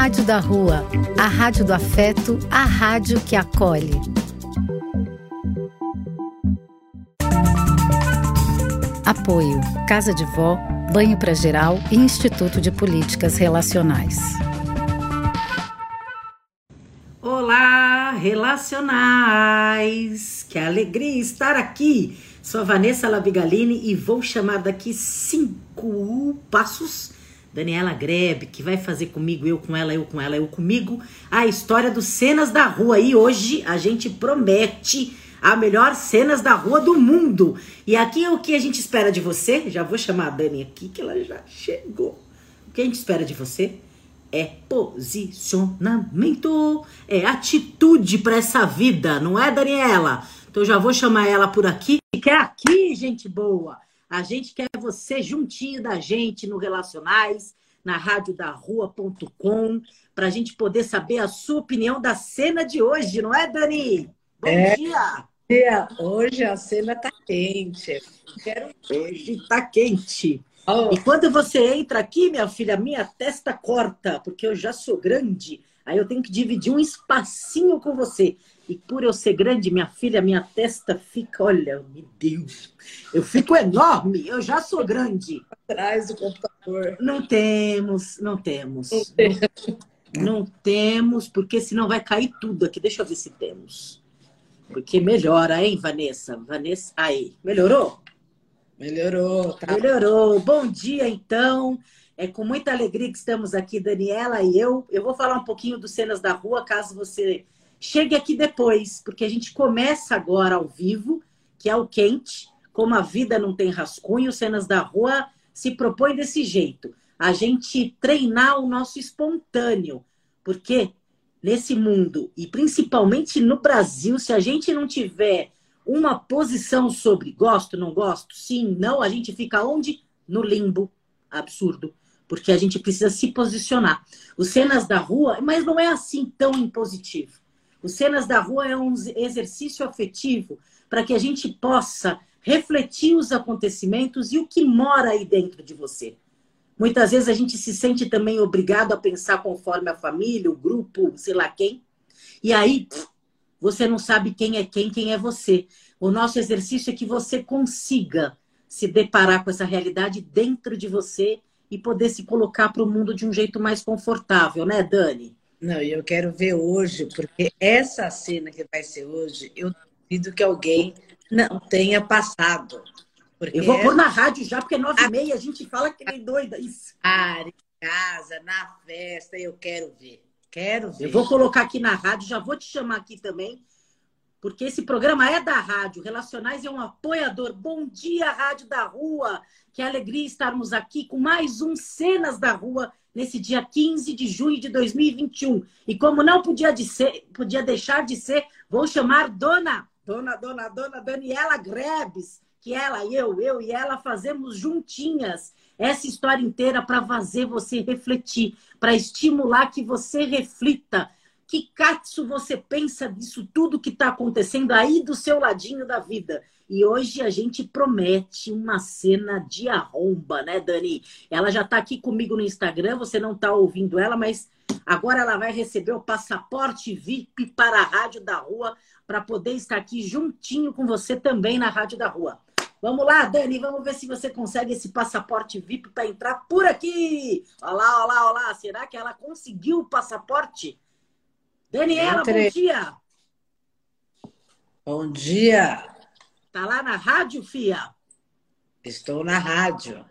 Rádio da Rua, a rádio do afeto, a rádio que acolhe. Apoio: Casa de Vó, Banho para Geral e Instituto de Políticas Relacionais. Olá, relacionais! Que alegria estar aqui! Sou a Vanessa Labigalini e vou chamar daqui cinco passos Daniela Grebe, que vai fazer comigo, eu com ela, eu com ela, eu comigo, a história dos cenas da rua. E hoje a gente promete a melhor cenas da rua do mundo. E aqui é o que a gente espera de você. Já vou chamar a Dani aqui, que ela já chegou. O que a gente espera de você é posicionamento, é atitude para essa vida, não é, Daniela? Então já vou chamar ela por aqui, que é aqui, gente boa. A gente quer você juntinho da gente no Relacionais, na radiodarrua.com, para a gente poder saber a sua opinião da cena de hoje, não é, Dani? Bom é, dia! dia! Hoje a cena tá quente. Quero... Hoje tá quente. Oh. E quando você entra aqui, minha filha, minha testa corta, porque eu já sou grande. Aí eu tenho que dividir um espacinho com você. E por eu ser grande, minha filha, minha testa fica, olha, meu Deus, eu fico enorme, eu já sou grande. Atrás do computador. Não temos, não temos. Não temos. Não temos, porque senão vai cair tudo aqui. Deixa eu ver se temos. Porque melhora, hein, Vanessa? Vanessa, aí, melhorou? Melhorou, tá? Melhorou. Bom dia, então. É com muita alegria que estamos aqui, Daniela e eu. Eu vou falar um pouquinho dos cenas da rua, caso você chegue aqui depois, porque a gente começa agora ao vivo, que é o quente. Como a vida não tem rascunho, cenas da rua se propõe desse jeito. A gente treinar o nosso espontâneo. Porque nesse mundo, e principalmente no Brasil, se a gente não tiver uma posição sobre gosto, não gosto, sim, não, a gente fica onde? No limbo absurdo. Porque a gente precisa se posicionar. Os cenas da rua, mas não é assim tão impositivo. Os Cenas da Rua é um exercício afetivo para que a gente possa refletir os acontecimentos e o que mora aí dentro de você. Muitas vezes a gente se sente também obrigado a pensar conforme a família, o grupo, sei lá quem. E aí você não sabe quem é quem, quem é você. O nosso exercício é que você consiga se deparar com essa realidade dentro de você e poder se colocar para o mundo de um jeito mais confortável, né, Dani? Não, eu quero ver hoje, porque essa cena que vai ser hoje, eu duvido que alguém não tenha passado. eu vou pôr na rádio já, porque é nove e meia a gente fala que nem doida isso. Em casa, na festa, eu quero ver. Quero ver. Eu vou colocar aqui na rádio, já vou te chamar aqui também, porque esse programa é da rádio. Relacionais é um apoiador. Bom dia, Rádio da Rua. Que alegria estarmos aqui com mais um Cenas da Rua nesse dia 15 de junho de 2021. E como não podia, de ser, podia deixar de ser, vou chamar Dona, Dona, Dona, Dona Daniela Grebes, que ela, eu, eu e ela fazemos juntinhas essa história inteira para fazer você refletir, para estimular que você reflita. Que catso você pensa disso tudo que está acontecendo aí do seu ladinho da vida? E hoje a gente promete uma cena de arromba, né, Dani? Ela já está aqui comigo no Instagram, você não está ouvindo ela, mas agora ela vai receber o passaporte VIP para a Rádio da Rua, para poder estar aqui juntinho com você também na Rádio da Rua. Vamos lá, Dani, vamos ver se você consegue esse passaporte VIP para entrar por aqui. Olá, olá, olá. Será que ela conseguiu o passaporte? Daniela, Entre... bom dia. Bom dia. Tá lá na rádio, Fia? Estou na rádio.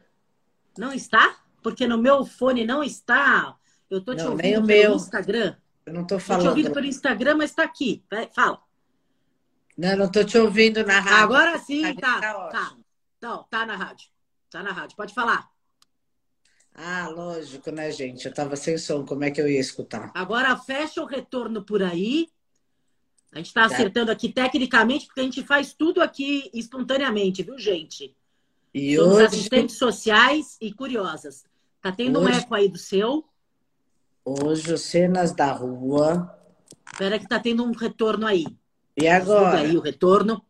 Não está? Porque no meu fone não está. Eu tô te não, ouvindo pelo meu. Instagram. Eu não tô falando. Tô te ouvindo pelo Instagram, mas está aqui. Fala. Não, não tô te ouvindo na rádio. Agora sim, tá. Tá. tá. Não, tá na rádio. Tá na rádio. Pode falar. Ah, lógico, né, gente? Eu tava sem som, como é que eu ia escutar? Agora fecha o retorno por aí a gente está tá. acertando aqui tecnicamente, porque a gente faz tudo aqui espontaneamente, viu, gente? E Somos hoje... assistentes sociais e curiosas. Tá tendo hoje... um eco aí do seu? Hoje, cenas da rua. Espera que tá tendo um retorno aí. E agora? aí o retorno.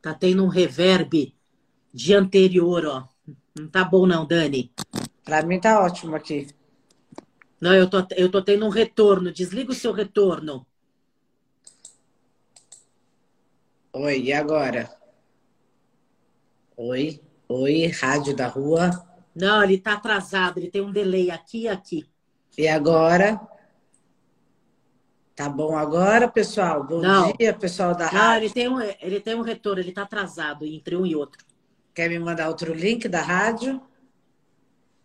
Tá tendo um reverb de anterior, ó. Não tá bom não, Dani. Para mim tá ótimo aqui. Não, eu tô, eu tô tendo um retorno. Desliga o seu retorno. Oi, e agora? Oi, oi, rádio da rua. Não, ele tá atrasado, ele tem um delay aqui e aqui. E agora? Tá bom agora, pessoal? Bom Não. dia, pessoal da Não, rádio. ele tem, um, ele tem um retorno, ele tá atrasado entre um e outro. Quer me mandar outro link da rádio?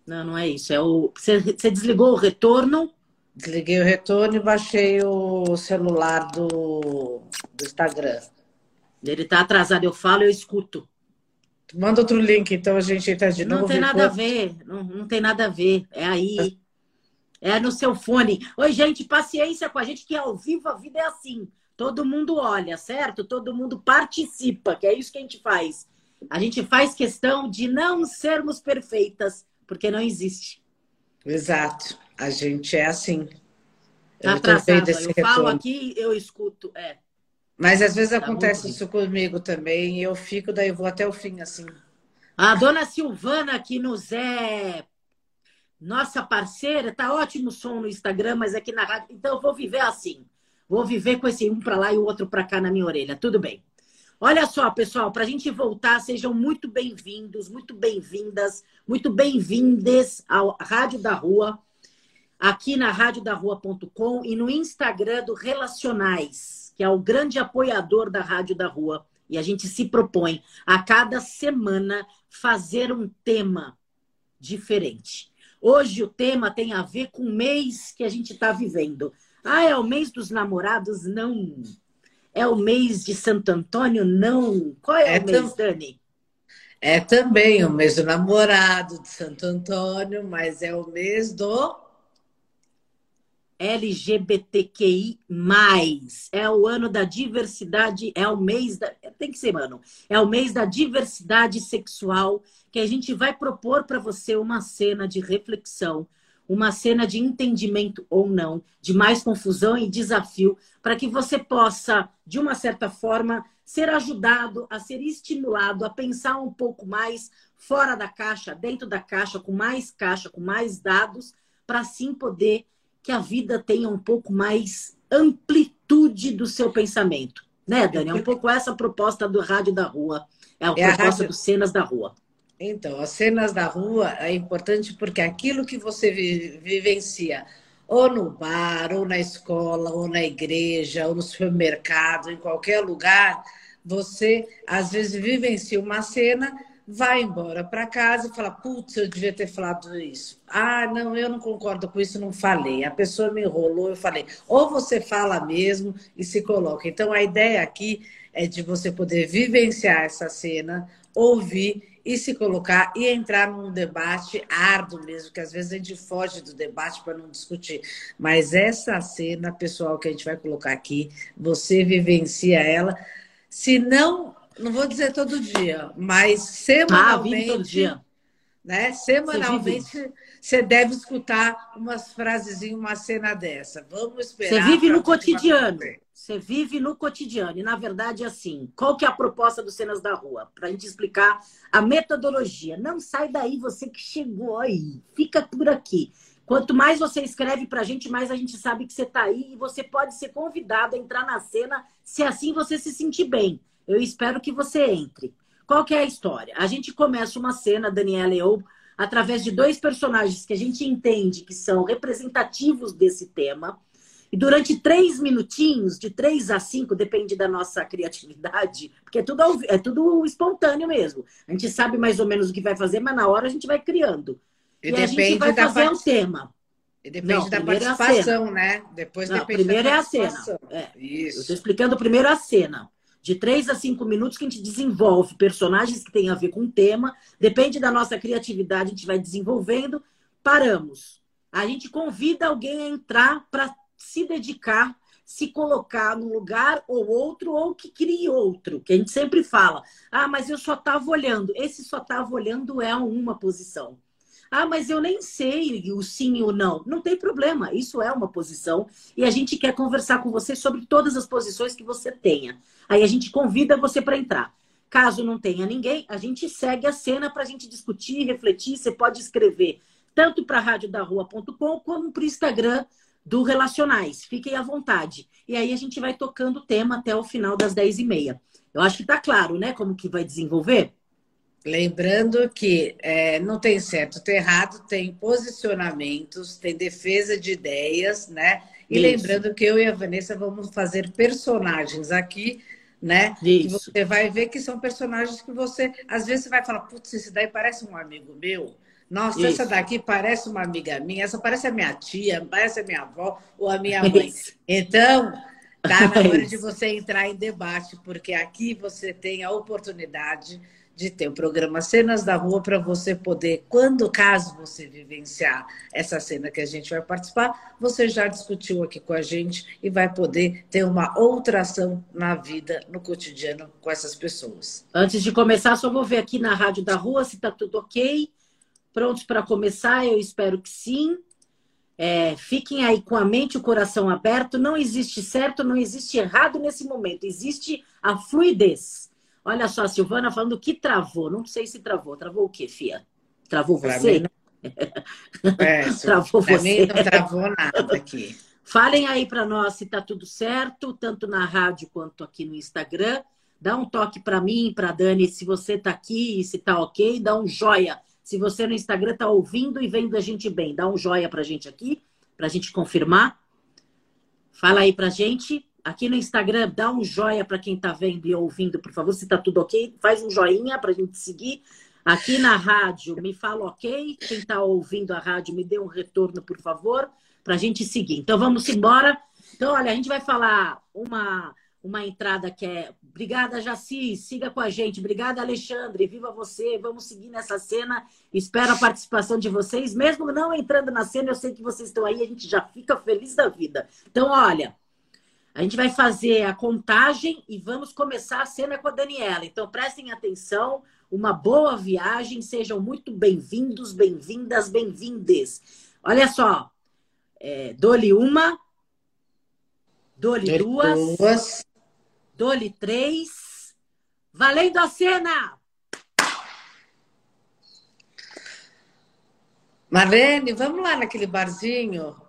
Não, não é isso. É o. Você, você desligou o retorno? Desliguei o retorno e baixei o celular do, do Instagram. Ele tá atrasado, eu falo, eu escuto. Manda outro link, então a gente entra de Não novo. tem nada a ver, não, não tem nada a ver. É aí. É no seu fone. Oi, gente, paciência com a gente, que ao vivo a vida é assim. Todo mundo olha, certo? Todo mundo participa, que é isso que a gente faz. A gente faz questão de não sermos perfeitas, porque não existe. Exato. A gente é assim. Tá Eu atrasado. Eu falo aqui, eu escuto. É. Mas às vezes Tá acontece muito isso comigo também, e eu fico, daí eu vou até o fim, assim. A dona Silvana, que nos é nossa parceira, tá ótimo o som no Instagram, mas aqui na rádio. Então eu vou viver assim. Vou viver com esse um para lá e o outro para cá na minha orelha. Tudo bem. Olha só, pessoal, para a gente voltar, sejam muito bem-vindos, muito bem-vindas, muito bem-vindes ao Rádio da Rua, aqui na radiodarrua.com e no Instagram do Relacionais, que é o grande apoiador da Rádio da Rua. E a gente se propõe a cada semana fazer um tema diferente. Hoje o tema tem a ver com o mês que a gente está vivendo. Ah, é o mês dos namorados? Não. É o mês de Santo Antônio? Não. Qual é, É o mês, tam- Dani? É também o mês do namorado de Santo Antônio, mas é o mês do. LGBTQI+. É o ano da diversidade, é o mês da... Tem que ser, mano. É o mês da diversidade sexual que a gente vai propor para você uma cena de reflexão, uma cena de entendimento ou não, de mais confusão e desafio, para que você possa, de uma certa forma, ser ajudado a ser estimulado a pensar um pouco mais fora da caixa, dentro da caixa, com mais caixa, com mais dados, para assim poder que a vida tenha um pouco mais amplitude do seu pensamento. Né, Dani? É um pouco essa a proposta do Rádio da Rua. É a É a proposta rádio- dos Cenas da Rua. Então, as cenas da rua é importante porque aquilo que você vi- vivencia, ou no bar, ou na escola, ou na igreja, ou no supermercado, em qualquer lugar, você às vezes vivencia uma cena, vai embora para casa e fala: Putz, eu devia ter falado isso. Ah, não, eu não concordo com isso, não falei. A pessoa me enrolou, eu falei. Ou você fala mesmo e se coloca. Então, a ideia aqui é de você poder vivenciar essa cena, ouvir e se colocar e entrar num debate árduo mesmo, que às vezes a gente foge do debate para não discutir. Mas essa cena, pessoal, que a gente vai colocar aqui, você vivencia ela, se não, não vou dizer todo dia, mas Ah, semanalmente, vive todo dia. né? Semanalmente você deve escutar umas frasezinhas, uma cena dessa. Vamos esperar. Você vive no cotidiano. Você vive no cotidiano. E, na verdade, é assim. Qual que é a proposta dos Cenas da Rua? Para a gente explicar a metodologia. Não sai daí, você que chegou aí. Fica por aqui. Quanto mais você escreve para a gente, mais a gente sabe que você está aí. E você pode ser convidado a entrar na cena, se assim você se sentir bem. Eu espero que você entre. Qual que é a história? A gente começa uma cena, Daniela e eu, através de dois personagens que a gente entende que são representativos desse tema. E durante três minutinhos, de três a cinco, depende da nossa criatividade, porque é tudo, é tudo espontâneo mesmo. A gente sabe mais ou menos o que vai fazer, mas na hora a gente vai criando. E, E, a gente depende vai fazer um partici- tema. e depende Não, da é participação, né? Depois Não, depende primeiro da é a cena. participação. É. Eu Isso. estou explicando primeiro a cena. De três a cinco minutos que a gente desenvolve personagens que têm a ver com o tema. Depende da nossa criatividade, a gente vai desenvolvendo. Paramos. A gente convida alguém a entrar para se dedicar, se colocar num lugar ou outro, ou que crie outro. Que a gente sempre fala. Ah, mas eu só estava olhando. Esse só estava olhando é uma posição. Ah, mas eu nem sei o sim e o não. Não tem problema, isso é uma posição e a gente quer conversar com você sobre todas as posições que você tenha. Aí a gente convida você para entrar. Caso não tenha ninguém, a gente segue a cena para a gente discutir, refletir. Você pode escrever tanto para radiodarrua.com como para o Instagram do Relacionais. Fiquem à vontade. E aí a gente vai tocando o tema até o final das 10h30. Eu acho que está claro, né? Como que vai desenvolver? Lembrando que é, não tem certo, tem errado, tem posicionamentos, tem defesa de ideias, né? E Isso. lembrando que eu e a Vanessa vamos fazer personagens aqui, né? Isso. Que você vai ver que são personagens que você, às vezes, você vai falar, putz, esse daí parece um amigo meu. Nossa, Isso. essa daqui parece uma amiga minha, essa parece a minha tia, parece a minha avó ou a minha mãe. Isso. Então, tá na hora de você entrar em debate, porque aqui você tem a oportunidade de ter o programa Cenas da Rua para você poder, quando caso você vivenciar essa cena que a gente vai participar, você já discutiu aqui com a gente e vai poder ter uma outra ação na vida, no cotidiano com essas pessoas. Antes de começar, só vou ver aqui na Rádio da Rua se está tudo ok. Prontos para começar? Eu espero que sim. É, fiquem aí com a mente e o coração aberto. Não existe certo, não existe errado nesse momento. Existe a fluidez. Olha só, a Silvana falando que travou. Não sei se travou. Travou o quê, Fia? Travou você? É, travou pra você. Mim não travou nada aqui. Falem aí para nós se tá tudo certo, tanto na rádio quanto aqui no Instagram. Dá um toque para mim, para Dani, se você tá aqui e se tá ok, dá um joia. Se você no Instagram tá ouvindo e vendo a gente bem, dá um joia pra gente aqui, pra gente confirmar. Fala aí pra gente. Aqui no Instagram, dá um joia para quem está vendo e ouvindo, por favor. Se está tudo ok, faz um joinha para a gente seguir. Aqui na rádio, me fala ok. Quem está ouvindo a rádio, me dê um retorno, por favor, para a gente seguir. Então, vamos embora. Então, olha, a gente vai falar uma, uma entrada que é Obrigada, Jaci. Siga com a gente. Obrigada, Alexandre. Viva você. Vamos seguir nessa cena. Espero a participação de vocês. Mesmo não entrando na cena, eu sei que vocês estão aí. A gente já fica feliz da vida. Então, olha, a gente vai fazer a contagem e vamos começar a cena com a Daniela. Então prestem atenção, uma boa viagem, sejam muito bem-vindos, bem-vindas, bem-vindes. Olha só, é, dole uma, dole duas, duas, dole três, valendo a cena! Marlene, vamos lá naquele barzinho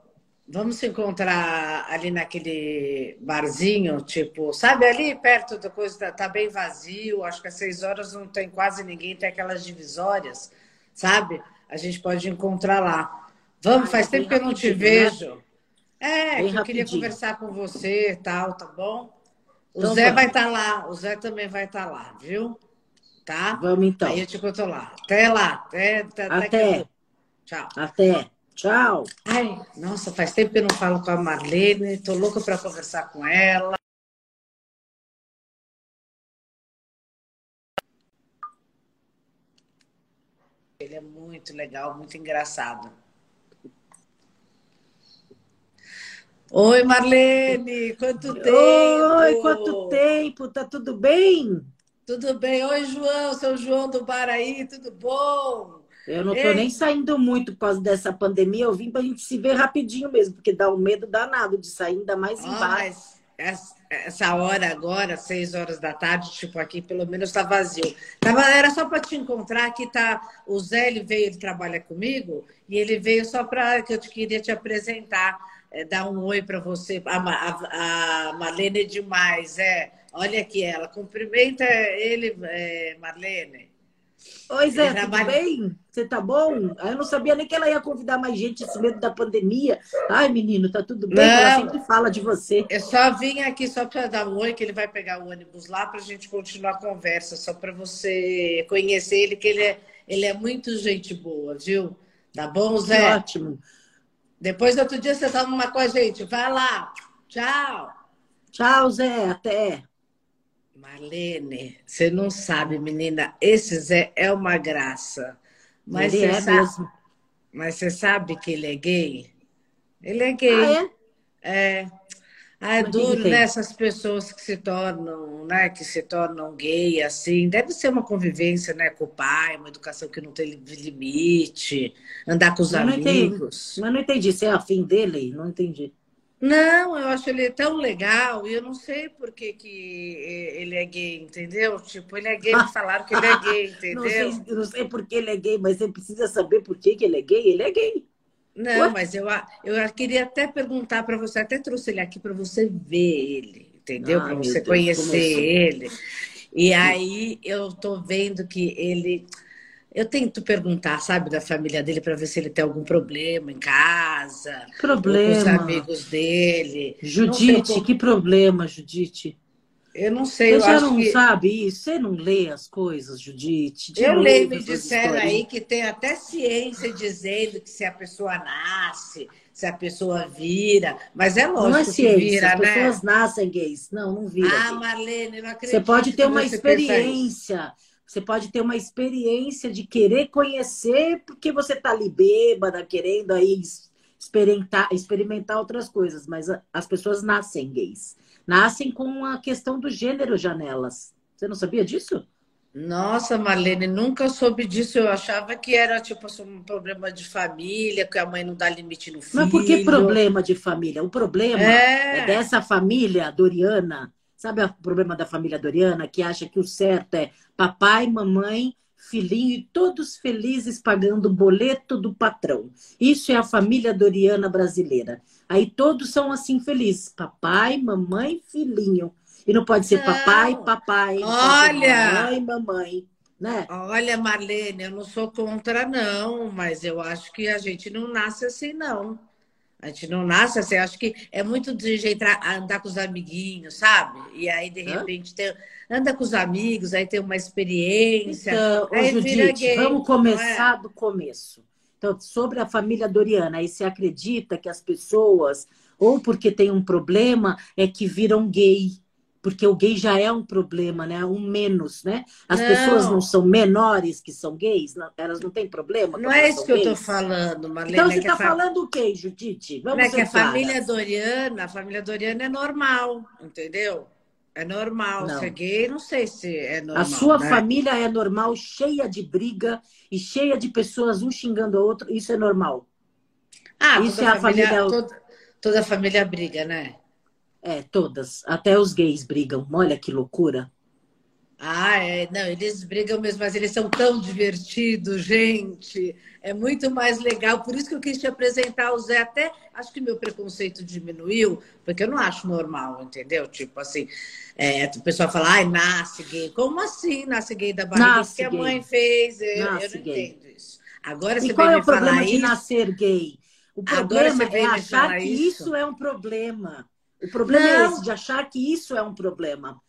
Vamos se encontrar ali naquele barzinho, tipo, sabe, ali perto da coisa, tá, bem vazio, acho que às seis horas não tem quase ninguém, tem aquelas divisórias, sabe? A gente pode encontrar lá. Vamos, faz tempo que eu não te né? vejo. É, que eu queria conversar com você e tal, tá bom? O então, Zé vamos. vai estar tá lá, o Zé também vai estar tá lá, viu? Tá? Vamos então. Aí eu te conto lá. Até lá. Até. Até. até. Tchau. Até. Tchau. Ai, nossa, faz tempo que eu não falo com a Marlene, tô louca para conversar com ela. Ele é muito legal, muito engraçado. Oi, Marlene, quanto tempo? Oi, quanto tempo? Tá tudo bem? Tudo bem. Oi, João, seu João do Baraí, tudo bom? Eu não estou nem saindo muito por causa dessa pandemia. Eu vim para a gente se ver rapidinho mesmo, porque dá um medo danado de sair, ainda mais em bar. Essa hora agora, seis horas da tarde, tipo aqui, pelo menos está vazio. Tava, era só para te encontrar. Aqui tá o Zé, ele veio, ele trabalha comigo, e ele veio só para que eu te queria te apresentar, é, dar um oi para você. A, a, a Marlene é demais, é. Olha aqui ela, cumprimenta ele, é, Marlene. Oi, Zé, tudo bem? Você tá bom? Eu não sabia nem que ela ia convidar mais gente esse medo da pandemia. Ai, menino, tá tudo bem? Não, ela sempre fala de você. Eu só vim aqui só para dar um oi, que ele vai pegar o ônibus lá para a gente continuar a conversa, só para você conhecer ele, que ele é, ele é muito gente boa, viu? Tá bom, Zé? Que ótimo. Depois, outro dia, você toma uma com a gente. Vai lá. Tchau. Tchau, Zé. Até. Marlene, você não sabe, menina, esse Zé é uma graça. Mas ele é sabe, mesmo. Mas você sabe que ele é gay? Ele é gay. Ah, é? É. Ah, é duro, né? Essas pessoas que se tornam, né? Que se tornam gay, assim. Deve ser uma convivência, né? Com o pai, uma educação que não tem limite, andar com os amigos. Não mas não entendi. Você é afim dele? Não entendi. Não, eu acho ele tão legal e eu não sei por que, que ele é gay, entendeu? Tipo, ele é gay, me falaram que ele é gay, entendeu? não, sei, não sei por que ele é gay, mas você precisa saber por que, que ele é gay. Ele é gay. Não, Ué? mas eu, eu queria até perguntar para você, até trouxe ele aqui para você ver ele, entendeu? Para você Deus, conhecer ele. E aí eu tô vendo que ele eu tento perguntar, sabe, da família dele para ver se ele tem algum problema em casa. Problema. Com os amigos dele. Judite, como... que problema, Judite? Eu não sei. Você já não que... sabe isso? Você não lê as coisas, Judite? De eu leio, me disseram aí que tem até ciência dizendo que se a pessoa nasce, se a pessoa vira, mas é lógico não é ciência, vira, as né? pessoas nascem gays. Não, não vira. Ah, Marlene, não acredito. Você pode ter uma experiência você pode ter uma experiência de querer conhecer porque você está ali bêbada, querendo aí experimentar, experimentar outras coisas, mas as pessoas nascem gays. Nascem com a questão do gênero janelas. Você não sabia disso? Nossa, Marlene, nunca soube disso. Eu achava que era tipo um problema de família, que a mãe não dá limite no filho. Mas por que problema de família? O problema é, é dessa família doriana Sabe o problema da família Doriana, que acha que o certo é papai, mamãe, filhinho e todos felizes pagando o boleto do patrão. Isso é a família Doriana brasileira. Aí todos são assim felizes: papai, mamãe, filhinho. E não pode ser não. papai, papai. Olha! Mamãe, mamãe. Né? Olha, Marlene, eu não sou contra, não, mas eu acho que a gente não nasce assim, não. A gente não nasce assim, acho que é muito de andar com os amiguinhos, sabe? E aí, de repente, tem, anda com os amigos, aí tem uma experiência. Então, aí Judite, gay, vamos começar é? do começo. Então, sobre a família Doriana, aí você acredita que as pessoas, ou porque tem um problema, é que viram gay porque o gay já é um problema, né? Um menos, né? As não. pessoas não são menores que são gays, não, elas não têm problema. Não é isso que gays. eu estou falando, Marlene. Então você está é fam... falando o quê, Judite? Vamos é que a família Doriana, a família Doriana é normal, entendeu? É normal. Não. Ser gay, não sei se é normal. A sua né? família é normal, cheia de briga e cheia de pessoas um xingando o outro. Isso é normal. Ah, isso é a família. família... Toda, toda a família briga, né? É, todas. Até os gays brigam. Olha que loucura. Ah, é. Não, eles brigam mesmo, mas eles são tão divertidos, gente. É muito mais legal. Por isso que eu quis te apresentar o Zé. Até acho que meu preconceito diminuiu, porque eu não acho normal, entendeu? Tipo assim, é, o pessoal fala, ai, nasce gay. Como assim nasce gay da barriga? Nasce que a mãe fez. Eu, eu não gay. entendo isso. Agora e você qual é o problema de isso? nascer gay? O problema é achar que isso. isso é um problema. O problema não. é esse, de achar que isso é um problema.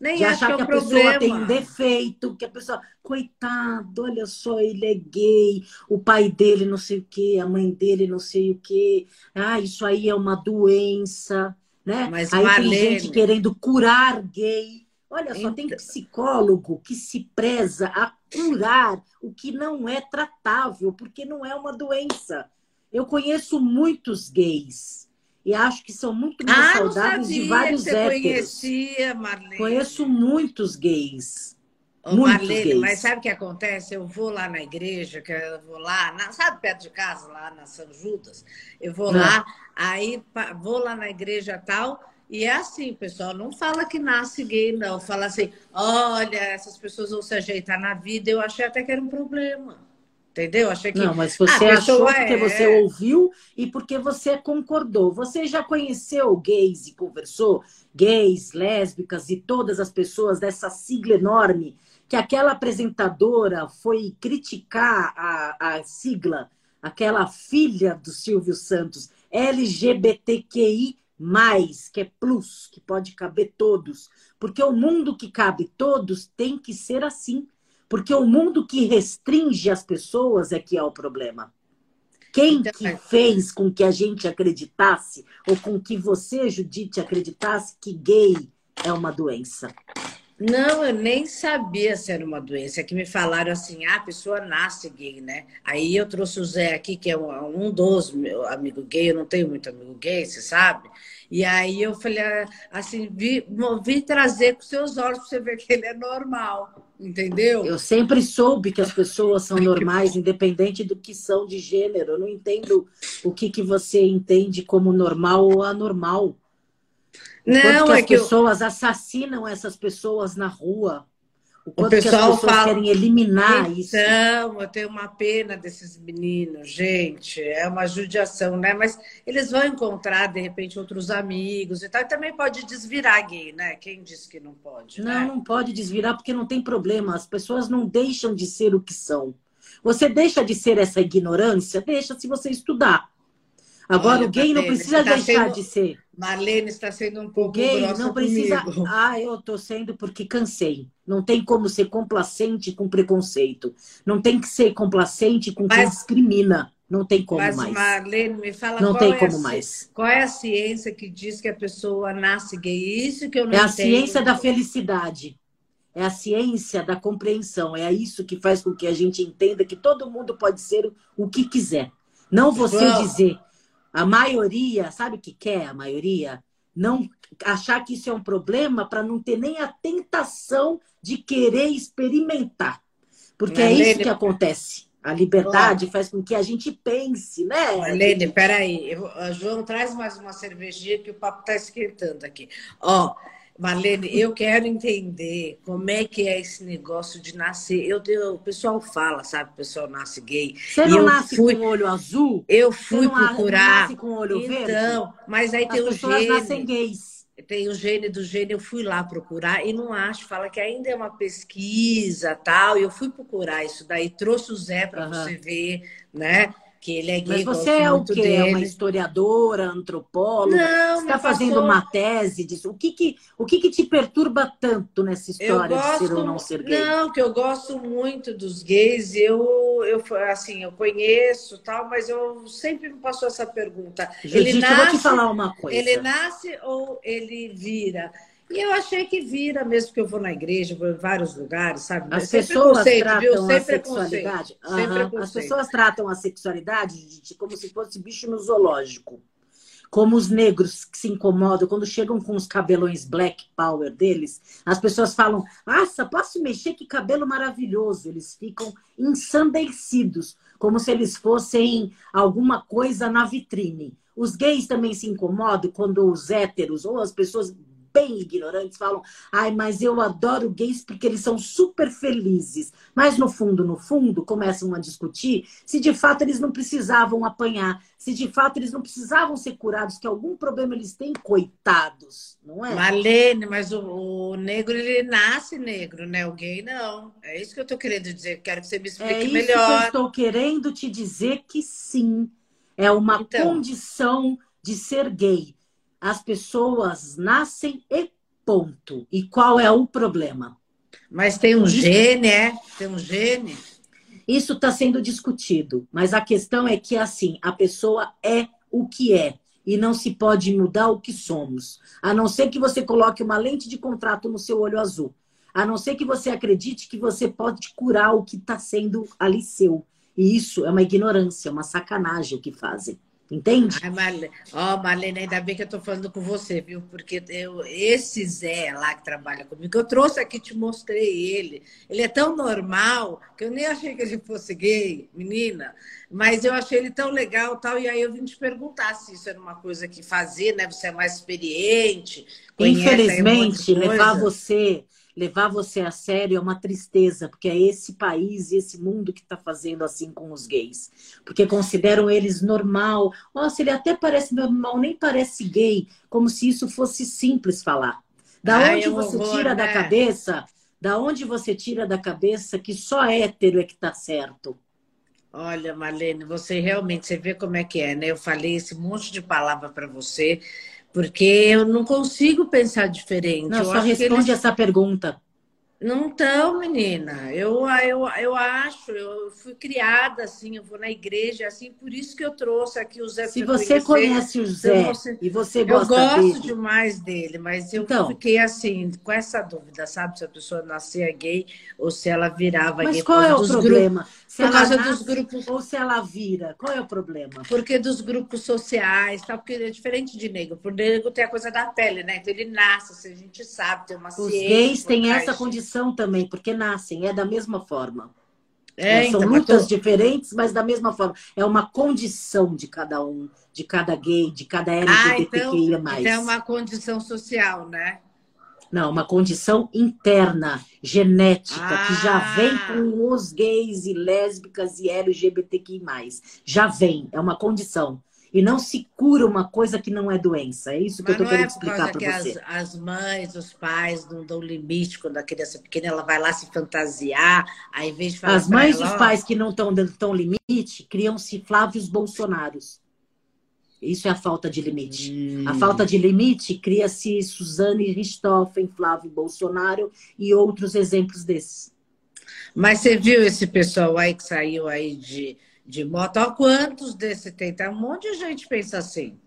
Nem de achar que, é um que a problema. pessoa tem um defeito, que a pessoa, coitado, olha só, ele é gay, o pai dele não sei o quê, a mãe dele não sei o quê. Ah, isso aí é uma doença, né? Mas, aí Marlene... tem gente querendo curar gay. Olha só, então... tem psicólogo que se preza a curar o que não é tratável, porque não é uma doença. Eu conheço muitos gays e acho que são muito mais ah, saudáveis de vários que você héteros. conhecia, Marlene. Conheço muitos gays. Ô, muitos Marlene, gays. mas sabe o que acontece? Eu vou lá na igreja, que eu vou lá, na, sabe perto de casa, lá na São Judas? Eu vou não. lá, aí vou lá na igreja tal, e é assim, pessoal, não fala que nasce gay, não. Fala assim, olha, essas pessoas vão se ajeitar na vida. Eu achei até que era um problema. Entendeu? Achei que. Não, mas você achou porque é... você ouviu e porque você concordou. Você já conheceu gays e conversou? Gays, lésbicas e todas as pessoas dessa sigla enorme que aquela apresentadora foi criticar a, a sigla, aquela filha do Silvio Santos, LGBTQI, que é plus, que pode caber todos. Porque o mundo que cabe todos tem que ser assim. Porque o mundo que restringe as pessoas é que é o problema. Quem então, que é. fez com que a gente acreditasse, ou com que você, Judite, acreditasse que gay é uma doença? Não, eu nem sabia se era uma doença. É que me falaram assim, ah, a pessoa nasce gay, né? Aí eu trouxe o Zé aqui, que é um dos meu amigo gay, eu não tenho muito amigo gay, você sabe? E aí eu falei assim, vi, vi trazer com seus olhos para você ver que ele é normal. Entendeu? Eu sempre soube que as pessoas são normais, independente do que são de gênero. Eu não entendo o que, que você entende como normal ou anormal. Não, que é as que pessoas eu... assassinam essas pessoas na rua. O quanto o pessoal que fala... querem eliminar então, isso. Então, eu tenho uma pena desses meninos, gente. É uma judiação, né? Mas eles vão encontrar, de repente, outros amigos e tal. E também pode desvirar gay, né? Quem disse que não pode? Não, né? não pode desvirar porque não tem problema. As pessoas não deixam de ser o que são. Você deixa de ser essa ignorância? Deixa se você estudar. Agora, Olha, o gay não precisa tá deixar sendo... de ser. Marlene está sendo um pouco o gay não precisa. Comigo. Ah, eu estou sendo porque cansei. Não tem como ser complacente com preconceito. Não tem que ser complacente com Mas... quem discrimina. Não tem como Mas, mais. Marlene, me fala não tem é como mais. Qual é a ciência que diz que a pessoa nasce gay? Isso que eu não É a entendo. ciência da felicidade. É a ciência da compreensão. É isso que faz com que a gente entenda que todo mundo pode ser o que quiser. Não você Bom. dizer a maioria, sabe o que quer a maioria? Não achar que isso é um problema para não ter nem a tentação de querer experimentar. Porque é isso que acontece. A liberdade faz com que a gente pense, né? Marlene, peraí. Eu, João, traz mais uma cervejinha que o papo está esquentando aqui. Ó, Marlene, eu quero entender como é que é esse negócio de nascer. Eu, eu, o pessoal fala, sabe? O pessoal nasce gay. Você não nasce fui, com olho azul? Eu fui Você não procurar. nasce com olho então, verde? Mas aí As tem o pessoas gene. nascem gays. Tem o gene do gene, eu fui lá procurar e não acho, fala que ainda é uma pesquisa tal. E eu fui procurar isso daí, trouxe o Zé para uhum. você ver, né? Que ele é gay. Mas você é o quê? Dele. É uma historiadora, antropóloga? Não, você está fazendo uma tese disso? O que que, o que que te perturba tanto nessa história gosto, de ser ou não ser gay? Não, que eu gosto muito dos gays. Eu, eu assim, eu conheço tal, mas eu sempre me passou essa pergunta. Judite, ele nasce, eu vou te falar uma coisa. Ele nasce ou ele vira? E eu achei que vira, mesmo que eu vou na igreja, vou em vários lugares, sabe? As pessoas tratam a sexualidade. Uhum. As pessoas tratam a sexualidade de, como se fosse bicho no zoológico. Como os negros que se incomodam quando chegam com os cabelões black power deles, as pessoas falam: Nossa, posso mexer? Que cabelo maravilhoso! Eles ficam ensandecidos, como se eles fossem alguma coisa na vitrine. Os gays também se incomodam quando os héteros ou as pessoas bem ignorantes falam: ai, mas eu adoro gays porque eles são super felizes. Mas no fundo, no fundo, começam a discutir se de fato eles não precisavam apanhar, se de fato eles não precisavam ser curados, que algum problema eles têm, coitados, não é? Malene, mas o, o negro ele nasce negro, né? O gay não. É isso que eu tô querendo dizer. Quero que você me explique é isso melhor. Que eu estou querendo te dizer que sim. É uma então... condição de ser gay. As pessoas nascem e ponto. E qual é o problema? Mas tem um gene, é? Tem um gene. Isso está sendo discutido, mas a questão é que assim a pessoa é o que é e não se pode mudar o que somos, a não ser que você coloque uma lente de contrato no seu olho azul, a não ser que você acredite que você pode curar o que está sendo ali seu. E isso é uma ignorância, uma sacanagem o que fazem. Entende? Marlene, oh, Marlene, ainda bem que eu estou falando com você, viu? Porque eu, esse Zé lá que trabalha comigo, eu trouxe aqui, te mostrei ele. Ele é tão normal que eu nem achei que ele fosse gay, menina. Mas eu achei ele tão legal tal. E aí eu vim te perguntar se isso era uma coisa que fazia, né? Você é mais experiente. Infelizmente, levar você levar você a sério é uma tristeza, porque é esse país e esse mundo que está fazendo assim com os gays. Porque consideram eles normal. Nossa, ele até parece normal, nem parece gay, como se isso fosse simples falar. Da Ai, onde é você horror, tira né? da cabeça? Da onde você tira da cabeça que só hétero é que tá certo? Olha, Marlene, você realmente, você vê como é que é, né? Eu falei esse monte de palavra para você porque eu não consigo pensar diferente. Não, eu só responde eles... essa pergunta. Não estão, menina. Eu, eu, eu acho, eu fui criada assim, eu vou na igreja, assim, por isso que eu trouxe aqui o Zé. Se você conhece o Zé você... e você gosta Eu gosto dele. demais dele, mas eu então, fiquei assim, com essa dúvida, sabe? Se a pessoa nascia gay ou se ela virava mas gay. Mas qual é o problema? Grupos, se por causa dos grupos. Ou se ela vira, qual é o problema? Porque dos grupos sociais, tal, porque é diferente de negro. Por negro tem a coisa da pele, né? Então ele nasce, assim, a gente sabe, tem uma Os gays têm essa condição também, porque nascem, é da mesma forma. É, É, são então, lutas tô- diferentes, mas da mesma forma. É uma condição de cada um, de cada gay, de cada Ah, então, LGBTQIA+. então é uma condição social, né? Não, uma condição interna, genética, que já Ah. vem com os gays e lésbicas e LGBTQI+. Já vem, é uma condição. E não se cura uma coisa que não é doença. É isso que Mas eu estou é querendo causa explicar para as, você. as mães, os pais não dão limite quando a criança é pequena, ela vai lá se fantasiar, aí em vez de falar As mães e os pais que não estão dando tão limite, criam-se Flávios Bolsonaros. Isso é a falta de limite. Hum. A falta de limite cria-se Suzane Richthofen, Flávio Bolsonaro e outros exemplos desses. Mas você viu esse pessoal aí que saiu aí de, de moto? Ó, quantos desse tem? Tá um monte de gente pensa assim,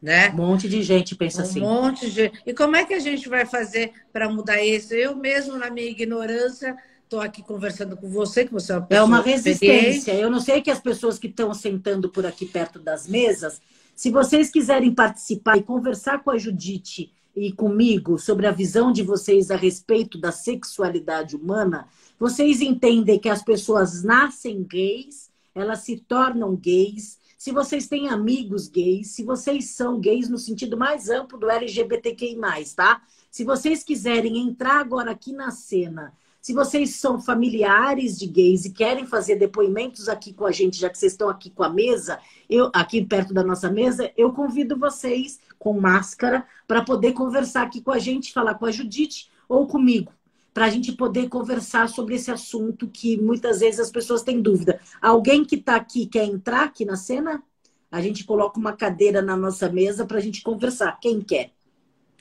né? Um monte de gente pensa Um assim. monte de gente. E como é que a gente vai fazer para mudar isso? Eu mesmo, na minha ignorância, estou aqui conversando com você, que você é uma É pessoa uma experiente. resistência. Eu não sei que as pessoas que estão sentando por aqui perto das mesas, se vocês quiserem participar e conversar com a Judite e comigo sobre a visão de vocês a respeito da sexualidade humana, vocês entendem que as pessoas nascem gays, elas se tornam gays. Se vocês têm amigos gays, se vocês são gays no sentido mais amplo do LGBTQI+, tá? Se vocês quiserem entrar agora aqui na cena se vocês são familiares de gays e querem fazer depoimentos aqui com a gente, já que vocês estão aqui com a mesa, eu aqui perto da nossa mesa, eu convido vocês com máscara para poder conversar aqui com a gente, falar com a Judite ou comigo, para a gente poder conversar sobre esse assunto que muitas vezes as pessoas têm dúvida. Alguém que está aqui quer entrar aqui na cena? A gente coloca uma cadeira na nossa mesa para a gente conversar. Quem quer?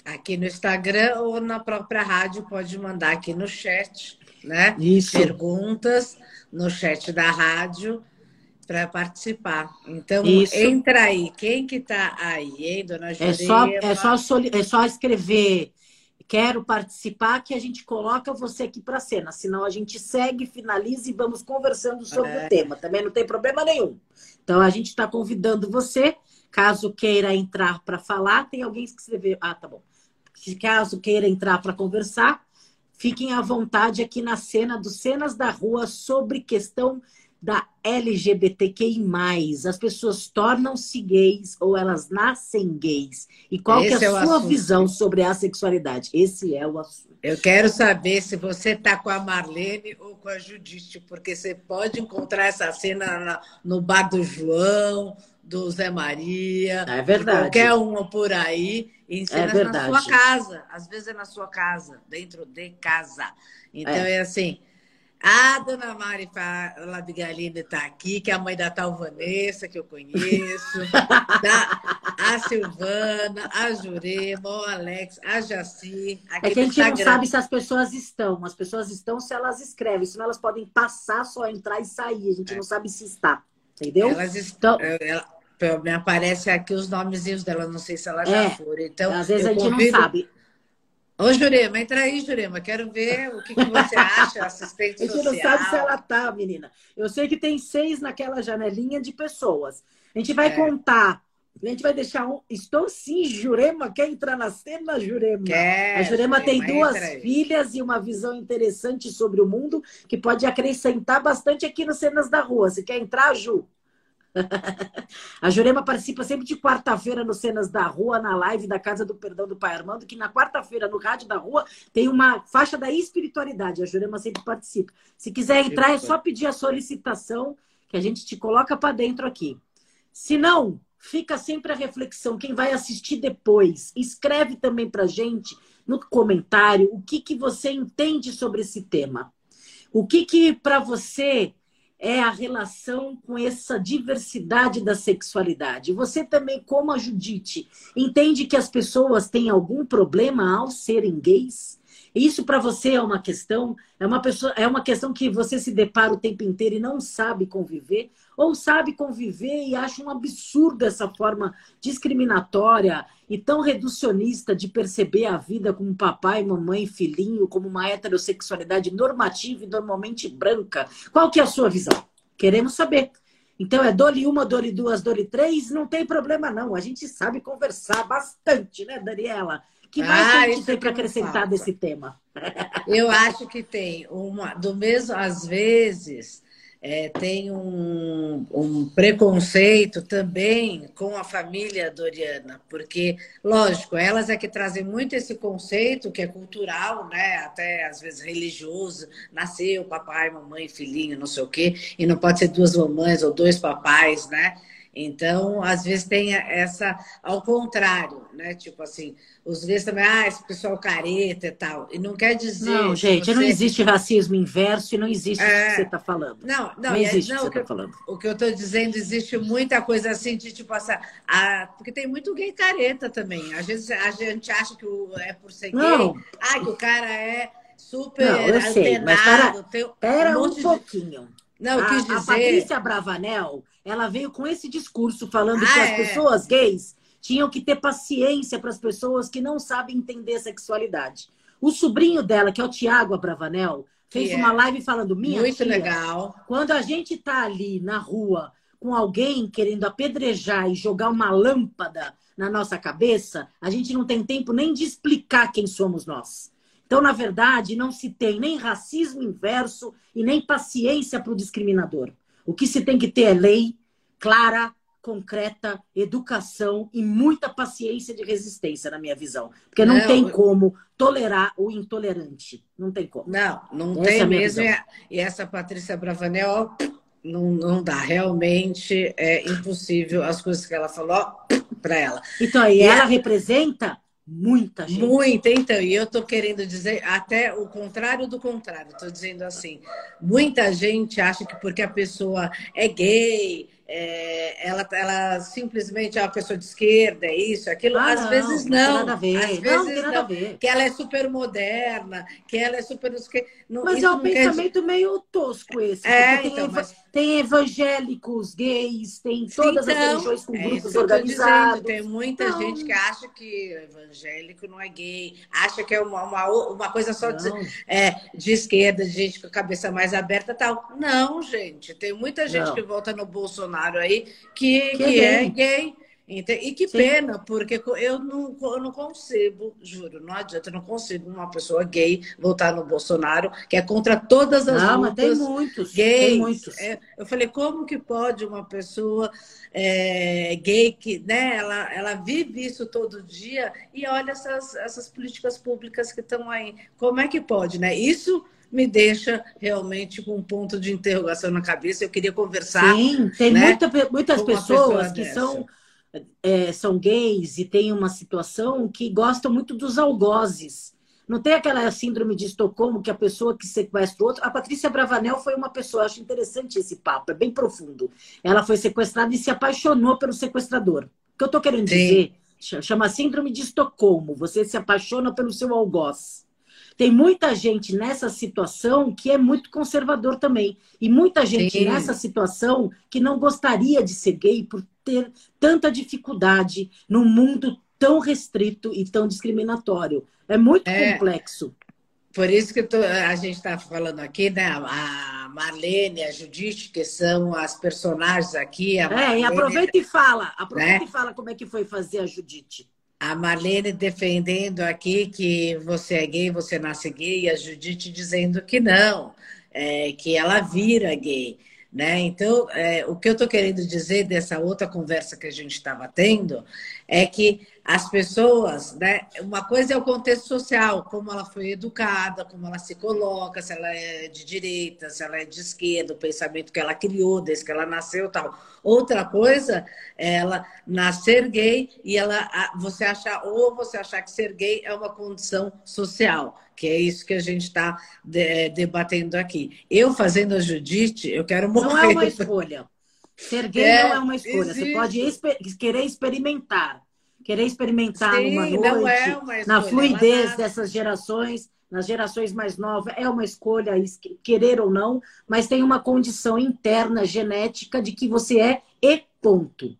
Aqui no Instagram ou na própria rádio, pode mandar aqui no chat, né? Isso. Perguntas no chat da rádio para participar. Então, Isso. entra aí. Quem que tá aí, hein, dona Jurema? É só, é só, é só escrever quero participar que a gente coloca você aqui para cena. Senão a gente segue, finaliza e vamos conversando sobre É. o tema. Também não tem problema nenhum. Então a gente está convidando você, caso queira entrar para falar, tem alguém que escreveu. Ah, tá bom. Se Caso queira entrar para conversar, fiquem à vontade aqui na cena dos Cenas da Rua sobre questão da LGBTQI+. As pessoas tornam-se gays ou elas nascem gays. E qual é é a sua assunto. visão sobre a sexualidade? Esse é o assunto. Eu quero saber se você tá com a Marlene ou com a Judite, porque você pode encontrar essa cena na- no bar do João, do Zé Maria, É de verdade. qualquer uma por aí, em cenas na verdade. sua casa. Às vezes é na sua casa, dentro de casa. Então É. é, assim. A dona Mari Labigalini está aqui, que é a mãe da tal Vanessa, que eu conheço, da, a Silvana, a Jurema, o Alex, a Jaci. É que a gente não sabe se as pessoas estão. As pessoas estão se elas escrevem. Senão elas podem passar, só entrar e sair. A gente não sabe se está. Entendeu? Elas estão. Ela- me aparece aqui os nomezinhos dela, não sei se elas já É. foram. Então, às vezes a gente convido- não sabe. Ô, Jurema, entra aí, Jurema. Quero ver o que, que você acha, assistente A gente social. não sabe se ela tá, menina. Eu sei que tem seis naquela janelinha de pessoas. A gente vai É. contar. A gente vai deixar um. Estou sim, Jurema. Quer entrar na cena, Jurema? Quer, A Jurema tem duas filhas e uma visão interessante sobre o mundo que pode acrescentar bastante aqui nos Cenas da Rua. Você quer entrar, Ju? A Jurema participa sempre de quarta-feira no Cenas da Rua, na live da Casa do Perdão do Pai Armando, que na quarta-feira, no Rádio da Rua, tem uma faixa da espiritualidade. A Jurema sempre participa. Se quiser entrar, é só pedir a solicitação, que a gente te coloca para dentro aqui. Se não, fica sempre a reflexão. Quem vai assistir depois, escreve também para gente no comentário o que, que você entende sobre esse tema. O que, que para você é a relação com essa diversidade da sexualidade? Você também, como a Judite, entende que as pessoas têm algum problema ao serem gays? Isso para você é uma questão, é uma pessoa, é uma questão que você se depara o tempo inteiro e não sabe conviver, ou sabe conviver e acha um absurdo essa forma discriminatória e tão reducionista de perceber a vida como papai, mamãe, filhinho, como uma heterossexualidade normativa e normalmente branca. Qual que é a sua visão? Queremos saber. Então é dole uma, dole duas, dole três, não tem problema não. A gente sabe conversar bastante, né, Daniela? que mais ah, a gente tem para acrescentar desse tema? Eu acho que tem uma, do mesmo, às vezes, é, tem um, um, preconceito também com a família Doriana, porque, lógico, elas é que trazem muito esse conceito que é cultural, né? até às vezes religioso, nasceu papai, mamãe, filhinho, não sei o quê, e não pode ser duas mamães ou dois papais, né? Então, às vezes tem essa, ao contrário, né? Tipo assim, os gays também, ah, esse pessoal careta e tal. E não quer dizer. Não, gente, você... não existe racismo inverso e não existe é... o que você está falando. Não, não, não existe não, o que você está falando. O que eu estou dizendo, existe muita coisa assim de tipo assim, a... porque tem muito gay careta também. Às vezes a gente acha que é por ser não. gay, ah, que o cara é super não, eu antenado. Sei, mas para, tem um, um pouquinho. De... Não, eu quis dizer... a Patrícia Bravanel ela veio com esse discurso falando ah, que as é. pessoas gays tinham que ter paciência para as pessoas que não sabem entender sexualidade. O sobrinho dela, que é o Tiago Abravanel, fez uma live falando: Minha Muito tia, legal. Quando a gente está ali na rua com alguém querendo apedrejar e jogar uma lâmpada na nossa cabeça, a gente não tem tempo nem de explicar quem somos nós. Então, na verdade, não se tem nem racismo inverso e nem paciência para o discriminador. O que se tem que ter é lei clara, concreta, educação e muita paciência de resistência, na minha visão. Porque não, não tem como tolerar o intolerante. Não tem como. Não, não essa tem é mesmo. Visão. E essa Patrícia Bravanel, não, não dá. Realmente é impossível as coisas que ela falou para ela. Então, e, e ela a... representa Muita gente. Muita, então. E eu estou querendo dizer até o contrário do contrário. Estou dizendo assim: muita gente acha que porque a pessoa é gay, é, ela, ela simplesmente é uma pessoa de esquerda, é isso, aquilo. Ah, Às não, vezes não. Às vezes não, tem nada não. A ver. Que ela é super moderna, que ela é super. Não, mas é um pensamento meio tosco esse. É, tem, então, mas... tem evangélicos, gays, tem todas então, as religiões com é grupos organizados. Tem muita então... gente que acha que evangélico não é gay, acha que é uma, uma, uma coisa só de, é, de esquerda, de gente com a cabeça mais aberta tal. Não, gente. Tem muita gente que volta no Bolsonaro aí que, que, que é, é gay. E que Sim. pena, porque eu não, eu não consigo, juro, não adianta, eu não consigo uma pessoa gay votar no Bolsonaro, que é contra todas as não, mas tem muitos, gays. Tem muitos. É, eu falei, como que pode uma pessoa é, gay que né, ela, ela vive isso todo dia e olha essas, essas políticas públicas que estão aí. Como é que pode, né? Isso me deixa realmente com um ponto de interrogação na cabeça. Eu queria conversar. Sim, tem né, muita, muitas pessoas que são, é, são gays e têm uma situação que gostam muito dos algozes. Não tem aquela síndrome de Estocolmo que a pessoa que sequestra o outro. A Patrícia Bravanel foi uma pessoa, acho interessante esse papo, é bem profundo. Ela foi sequestrada e se apaixonou pelo sequestrador. O que eu estou querendo Sim. dizer? Chama síndrome de Estocolmo. Você se apaixona pelo seu algoz. Tem muita gente nessa situação que é muito conservador também. E muita gente Sim. nessa situação que não gostaria de ser gay por ter tanta dificuldade num mundo tão restrito e tão discriminatório. É muito é, complexo. Por isso que tô, a gente está falando aqui, né? A Marlene, a Judite, que são as personagens aqui. Marlene, é, e aproveita e fala. Aproveita né? e fala como é que foi fazer a Judite a Marlene defendendo aqui que você é gay, você nasce gay, e a Judite dizendo que não, é, que ela vira gay. Né? Então, é, o que eu estou querendo dizer dessa outra conversa que a gente estava tendo é que as pessoas, né? Uma coisa é o contexto social, como ela foi educada, como ela se coloca, se ela é de direita, se ela é de esquerda, o pensamento que ela criou desde que ela nasceu, tal. Outra coisa é ela nascer gay e ela você achar ou você achar que ser gay é uma condição social, que é isso que a gente está de, debatendo aqui. Eu fazendo a Judite, eu quero morrer. Não é uma escolha. Ser gay é, não é uma escolha. Existe. Você pode querer experimentar querer experimentar Sim, uma noite, é na fluidez dessas gerações, nas gerações mais novas, é uma escolha, querer ou não, mas tem uma condição interna, genética, de que você é e ponto.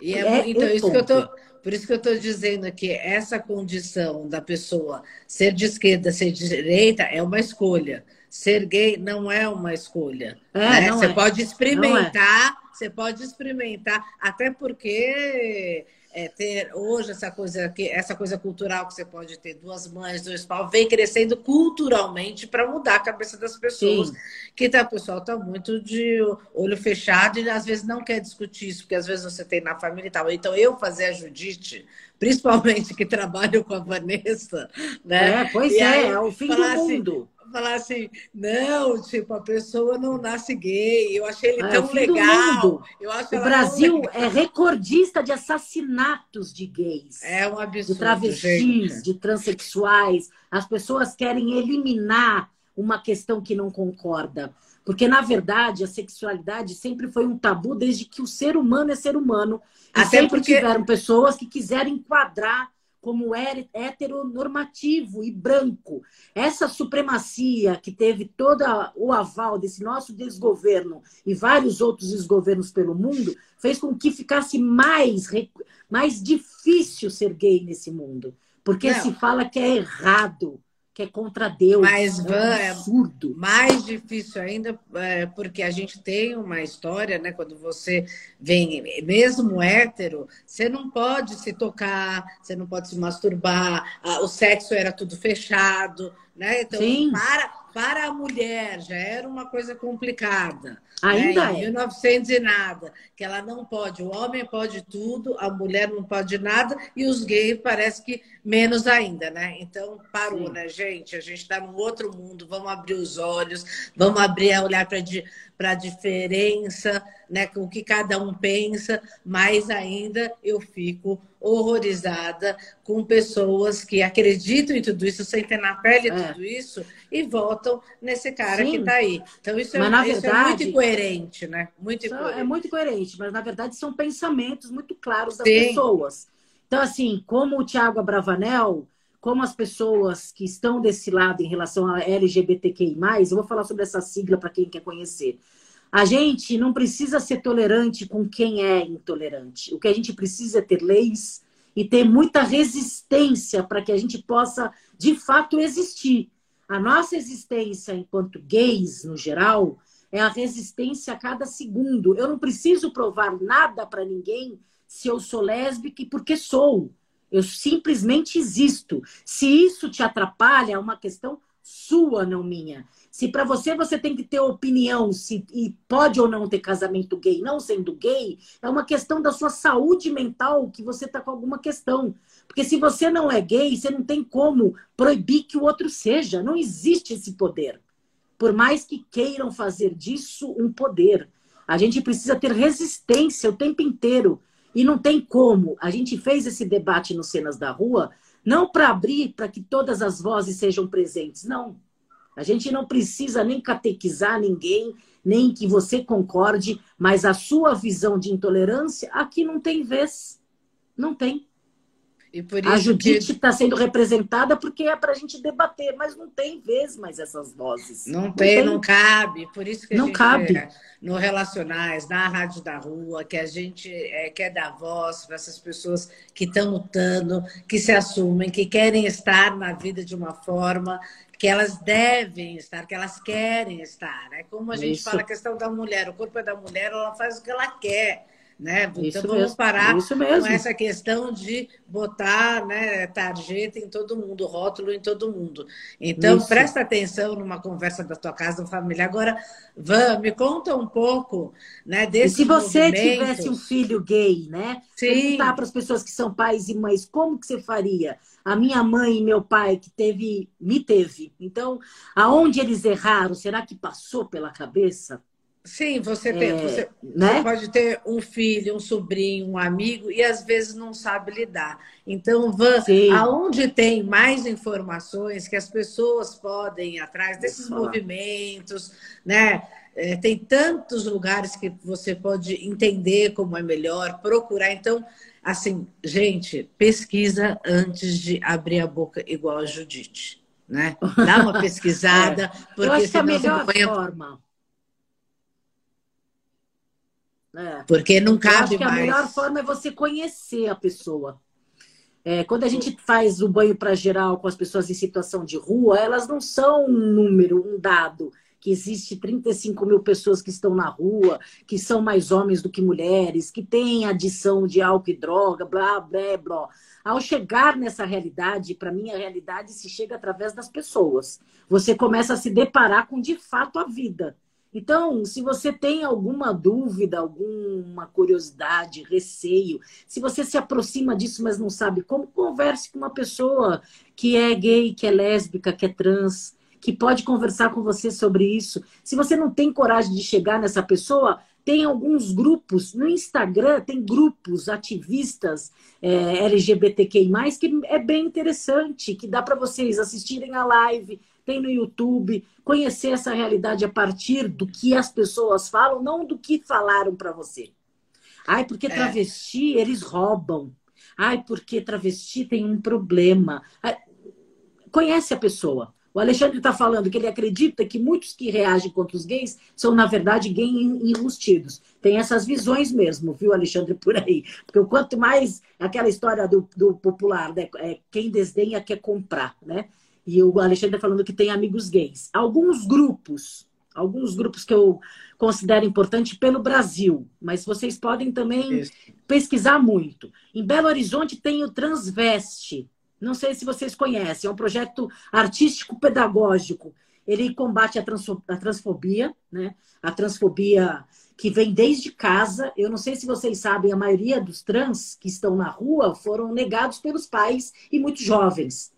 E é, é então, isso ponto. que eu tô, por isso que eu estou dizendo que essa condição da pessoa ser de esquerda, ser de direita, é uma escolha. ser gay não é uma escolha. É, né? Você é. pode experimentar, é. você pode experimentar, até porque é, ter hoje essa coisa, essa coisa cultural que você pode ter duas mães, dois pau, vem crescendo culturalmente para mudar a cabeça das pessoas. Sim. Que tá, o pessoal está muito de olho fechado e às vezes não quer discutir isso, porque às vezes você tem na família e tal. Então, eu fazer a Judite, principalmente que trabalho com a Vanessa, né? É, pois e é, é o fim do assim, mundo. Assim, falar assim, não, tipo, a pessoa não nasce gay. Eu achei ele ah, tão legal. Eu acho o Brasil é recordista de assassinatos de gays. É um absurdo. De travestis, gente. de transexuais. As pessoas querem eliminar uma questão que não concorda. Porque, na verdade, a sexualidade sempre foi um tabu desde que o ser humano é ser humano. E Até sempre porque... tiveram pessoas que quiseram enquadrar como heteronormativo e branco. Essa supremacia que teve todo o aval desse nosso desgoverno e vários outros desgovernos pelo mundo fez com que ficasse mais, mais difícil ser gay nesse mundo. Porque Não. se fala que é errado que é contra Deus. Mas, é um absurdo. mais difícil ainda, é, porque a gente tem uma história, né? Quando você vem, mesmo hétero, você não pode se tocar, você não pode se masturbar, o sexo era tudo fechado, né? Então, Sim. para para a mulher já era uma coisa complicada. Ainda né? Em 1900 e nada, que ela não pode, o homem pode tudo, a mulher não pode nada, e os gays parece que menos ainda, né? Então parou, Sim. né, gente? A gente está num outro mundo, vamos abrir os olhos, vamos abrir a olhar para a diferença, né? Com o que cada um pensa, mas ainda eu fico horrorizada com pessoas que acreditam em tudo isso, sentem na pele é. tudo isso e votam nesse cara Sim. que está aí. Então, isso, é, isso verdade, é, muito incoerente, né? Muito é incoerente. É muito incoerente, mas na verdade são pensamentos muito claros das Sim. pessoas. Então, assim, como o Tiago Abravanel, como as pessoas que estão desse lado em relação a LGBTQI, eu vou falar sobre essa sigla para quem quer conhecer. A gente não precisa ser tolerante com quem é intolerante. O que a gente precisa é ter leis e ter muita resistência para que a gente possa, de fato, existir. A nossa existência enquanto gays, no geral, é a resistência a cada segundo. Eu não preciso provar nada para ninguém se eu sou lésbica e porque sou. Eu simplesmente existo. Se isso te atrapalha, é uma questão sua, não minha. Se para você você tem que ter opinião se e pode ou não ter casamento gay, não sendo gay, é uma questão da sua saúde mental que você está com alguma questão. Porque se você não é gay, você não tem como proibir que o outro seja. Não existe esse poder. Por mais que queiram fazer disso um poder. A gente precisa ter resistência o tempo inteiro. E não tem como. A gente fez esse debate nos Cenas da Rua, não para abrir para que todas as vozes sejam presentes, não. A gente não precisa nem catequizar ninguém, nem que você concorde, mas a sua visão de intolerância aqui não tem vez. Não tem a Judite está que... sendo representada porque é para a gente debater, mas não tem vez mais essas vozes. Não, não tem, tem, não cabe. Por isso que não a gente, cabe. É, no Relacionais, na Rádio da Rua, que a gente é, quer dar voz para essas pessoas que estão lutando, que se assumem, que querem estar na vida de uma forma que elas devem estar, que elas querem estar. É como a gente isso. fala a questão da mulher, o corpo é da mulher, ela faz o que ela quer né? Então isso vamos mesmo, parar com essa questão de botar né, tarjeta em todo mundo, rótulo em todo mundo. Então, isso. presta atenção numa conversa da tua casa família. Agora, Van, me conta um pouco né, desse. Se você tivesse um filho gay, né? Sim. Perguntar para as pessoas que são pais e mães, como que você faria? A minha mãe e meu pai, que teve, me teve. Então, aonde eles erraram, será que passou pela cabeça? Sim, você, tem, é, você, né? você, pode ter um filho, um sobrinho, um amigo e às vezes não sabe lidar. Então, Van, Sim. aonde tem mais informações que as pessoas podem ir atrás desses movimentos, né? É, tem tantos lugares que você pode entender como é melhor, procurar. Então, assim, gente, pesquisa antes de abrir a boca igual a Judite, né? Dá uma pesquisada, é. porque Eu acho que é a melhor forma é. Porque não cabe Eu acho que mais. a melhor forma é você conhecer a pessoa. É, quando a gente faz o banho para geral com as pessoas em situação de rua, elas não são um número, um dado que existe 35 mil pessoas que estão na rua, que são mais homens do que mulheres, que têm adição de álcool e droga, blá, blá, blá. Ao chegar nessa realidade, para mim a realidade se chega através das pessoas. Você começa a se deparar com de fato a vida. Então, se você tem alguma dúvida, alguma curiosidade, receio, se você se aproxima disso, mas não sabe como, converse com uma pessoa que é gay, que é lésbica, que é trans, que pode conversar com você sobre isso. Se você não tem coragem de chegar nessa pessoa, tem alguns grupos no Instagram, tem grupos ativistas é, LGBTQI, que é bem interessante, que dá para vocês assistirem a live, tem no YouTube, conhecer essa realidade a partir do que as pessoas falam, não do que falaram para você. Ai, porque é. travesti, é. eles roubam. Ai, porque travesti tem um problema. Ai, conhece a pessoa. O Alexandre está falando que ele acredita que muitos que reagem contra os gays são, na verdade, gays enrustidos. Tem essas visões mesmo, viu, Alexandre, por aí. Porque o quanto mais aquela história do, do popular, né? É, quem desdenha quer comprar, né? E o Alexandre está falando que tem amigos gays. Alguns grupos, alguns grupos que eu considero importante pelo Brasil, mas vocês podem também Isso. pesquisar muito. Em Belo Horizonte tem o Transveste, não sei se vocês conhecem, é um projeto artístico-pedagógico. Ele combate a, a transfobia, né? A transfobia que vem desde casa. Eu não sei se vocês sabem, a maioria dos trans que estão na rua foram negados pelos pais e muito jovens.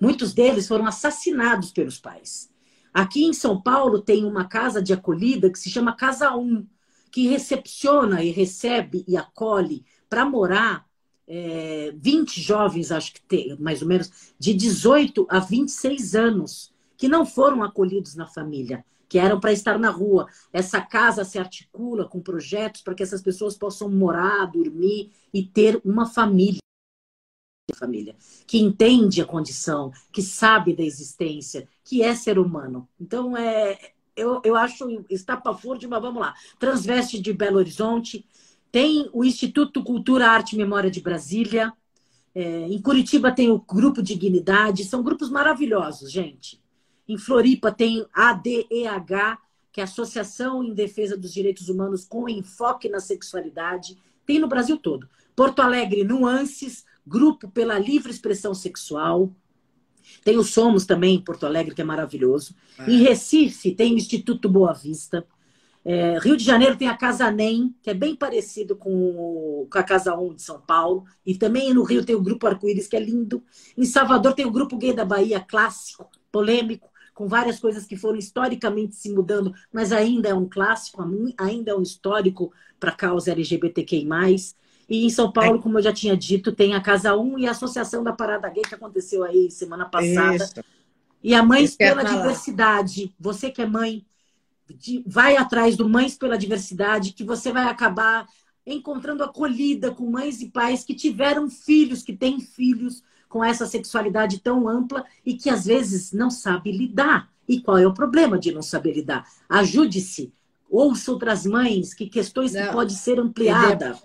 Muitos deles foram assassinados pelos pais. Aqui em São Paulo tem uma casa de acolhida que se chama Casa 1, que recepciona e recebe e acolhe para morar é, 20 jovens, acho que tem, mais ou menos, de 18 a 26 anos, que não foram acolhidos na família, que eram para estar na rua. Essa casa se articula com projetos para que essas pessoas possam morar, dormir e ter uma família. Família que entende a condição, que sabe da existência, que é ser humano. Então, é, eu, eu acho estapafúrdio, mas vamos lá. Transveste de Belo Horizonte, tem o Instituto Cultura, Arte e Memória de Brasília. É, em Curitiba tem o Grupo Dignidade. São grupos maravilhosos, gente. Em Floripa tem ADEH, que é a Associação em Defesa dos Direitos Humanos com enfoque na sexualidade. Tem no Brasil todo. Porto Alegre, Nuances, Grupo pela Livre Expressão Sexual. Tem o Somos também em Porto Alegre, que é maravilhoso. É. Em Recife tem o Instituto Boa Vista. É, Rio de Janeiro tem a Casa NEM, que é bem parecido com, com a Casa 1 de São Paulo. E também no Rio tem o Grupo Arco-Íris, que é lindo. Em Salvador tem o Grupo Gay da Bahia, clássico, polêmico, com várias coisas que foram historicamente se mudando, mas ainda é um clássico, ainda é um histórico para a causa LGBTQI+. E em São Paulo, é. como eu já tinha dito, tem a Casa 1 e a Associação da Parada Gay, que aconteceu aí semana passada. Isso. E a Mães pela Diversidade. Você que é mãe, de, vai atrás do Mães pela Diversidade, que você vai acabar encontrando acolhida com mães e pais que tiveram filhos, que têm filhos com essa sexualidade tão ampla e que às vezes não sabe lidar. E qual é o problema de não saber lidar? Ajude-se. Ouça outras mães, que questões não. que pode ser ampliada.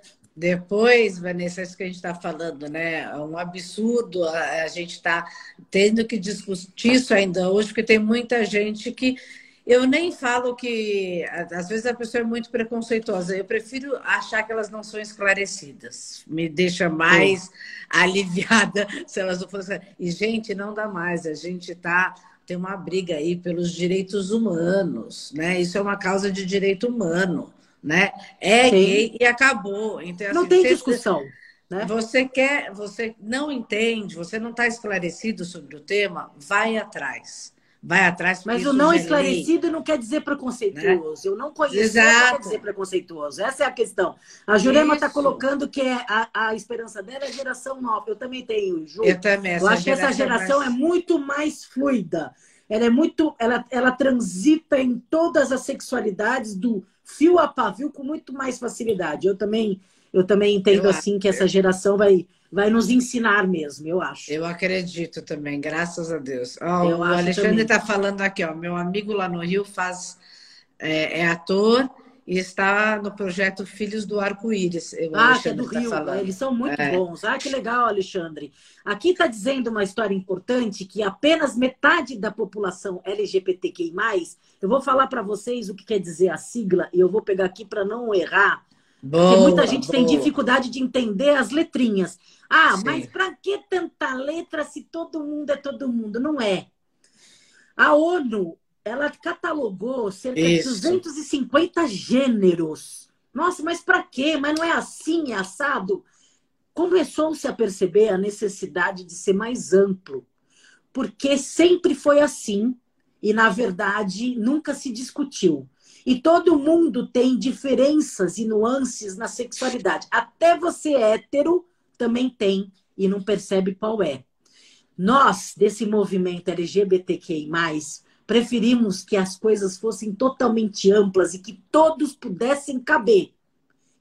Depois, Vanessa, é isso que a gente está falando, né? É um absurdo a, a gente estar tá tendo que discutir isso ainda hoje, porque tem muita gente que eu nem falo que. Às vezes a pessoa é muito preconceituosa. Eu prefiro achar que elas não são esclarecidas. Me deixa mais Sim. aliviada se elas não fossem. E, gente, não dá mais. A gente tá. Tem uma briga aí pelos direitos humanos, né? Isso é uma causa de direito humano, né? É Sim. gay e acabou. Então, assim, não tem discussão. Né? Você quer, você não entende, você não está esclarecido sobre o tema, vai atrás vai atrás. Mas o não esclarecido não quer dizer preconceituoso. Né? Eu não conheço, Exato. não quer dizer preconceituoso. Essa é a questão. A Jurema está colocando que é a, a esperança dela é a geração nova. Eu também tenho, Ju. Eu também. Eu acho que essa geração mais... é muito mais fluida. Ela é muito, ela, ela transita em todas as sexualidades do fio a pavio com muito mais facilidade. Eu também, eu também entendo eu assim que essa geração vai vai nos ensinar mesmo, eu acho. Eu acredito também, graças a Deus. Oh, o Alexandre está falando aqui, ó, meu amigo lá no Rio faz é, é ator e está no projeto Filhos do Arco-Íris. Ah, que é do tá Rio. Falando. Eles são muito é. bons. Ah, que legal, Alexandre. Aqui está dizendo uma história importante que apenas metade da população LGBTQI+, eu vou falar para vocês o que quer dizer a sigla e eu vou pegar aqui para não errar, Boa, porque muita gente boa. tem dificuldade de entender as letrinhas. Ah, Sim. mas para que tanta letra se todo mundo é todo mundo? Não é. A ONU ela catalogou cerca Isso. de 250 gêneros. Nossa, mas para quê? Mas não é assim, é assado? Começou-se a perceber a necessidade de ser mais amplo, porque sempre foi assim e, na verdade, nunca se discutiu. E todo mundo tem diferenças e nuances na sexualidade. Até você hétero também tem e não percebe qual é. Nós, desse movimento LGBTQI, preferimos que as coisas fossem totalmente amplas e que todos pudessem caber.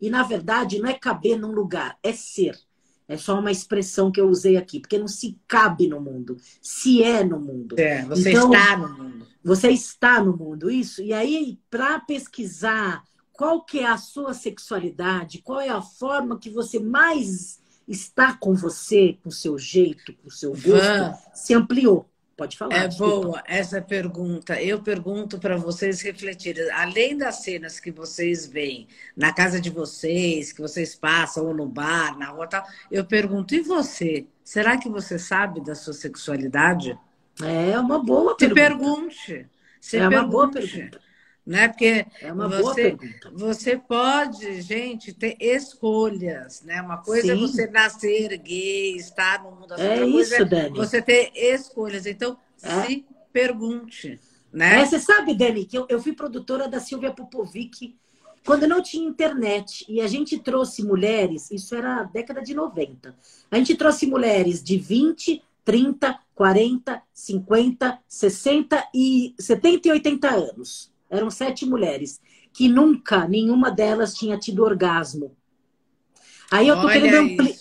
E, na verdade, não é caber num lugar, é ser. É só uma expressão que eu usei aqui, porque não se cabe no mundo, se é no mundo. É, você então, está no mundo. Você está no mundo, isso. E aí, para pesquisar qual que é a sua sexualidade, qual é a forma que você mais está com você, com o seu jeito, com o seu gosto, se ampliou. Pode falar. É desculpa. boa essa pergunta. Eu pergunto para vocês refletirem. Além das cenas que vocês veem na casa de vocês, que vocês passam, ou no bar, na rua tal, eu pergunto, e você? Será que você sabe da sua sexualidade? É uma boa pergunta. Se pergunte. Se é pergunte. uma boa pergunta né? Porque é você, você pode, gente, ter escolhas, né? Uma coisa é Sim. é você nascer gay, estar no mundo. É isso, é Dani. Você ter escolhas. Então, é. se pergunte, né? É, você sabe, Dani, que eu, eu fui produtora da Silvia Popovic quando não tinha internet e a gente trouxe mulheres, isso era década de 90. A gente trouxe mulheres de 20, 30, 40, 50, 60 e 70 e 80 anos eram sete mulheres, que nunca nenhuma delas tinha tido orgasmo. Aí eu tô Olha querendo ampliar.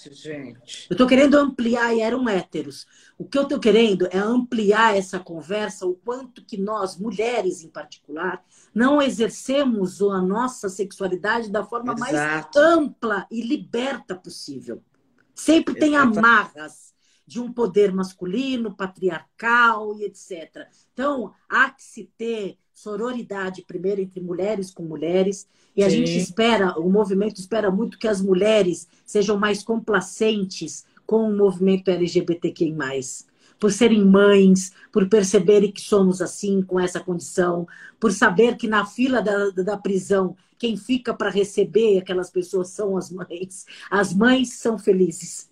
Eu tô querendo ampliar e eram héteros. O que eu tô querendo é ampliar essa conversa, o quanto que nós, mulheres em particular, não exercemos a nossa sexualidade da forma Exato. mais ampla e liberta possível. Sempre tem amarras de um poder masculino, patriarcal e etc. Então, há que se ter sororidade primeiro entre mulheres com mulheres. E a Sim. gente espera, o movimento espera muito que as mulheres sejam mais complacentes com o movimento LGBTQI+. Por serem mães, por perceberem que somos assim, com essa condição, por saber que na fila da, da prisão, quem fica para receber aquelas pessoas são as mães. As mães são felizes.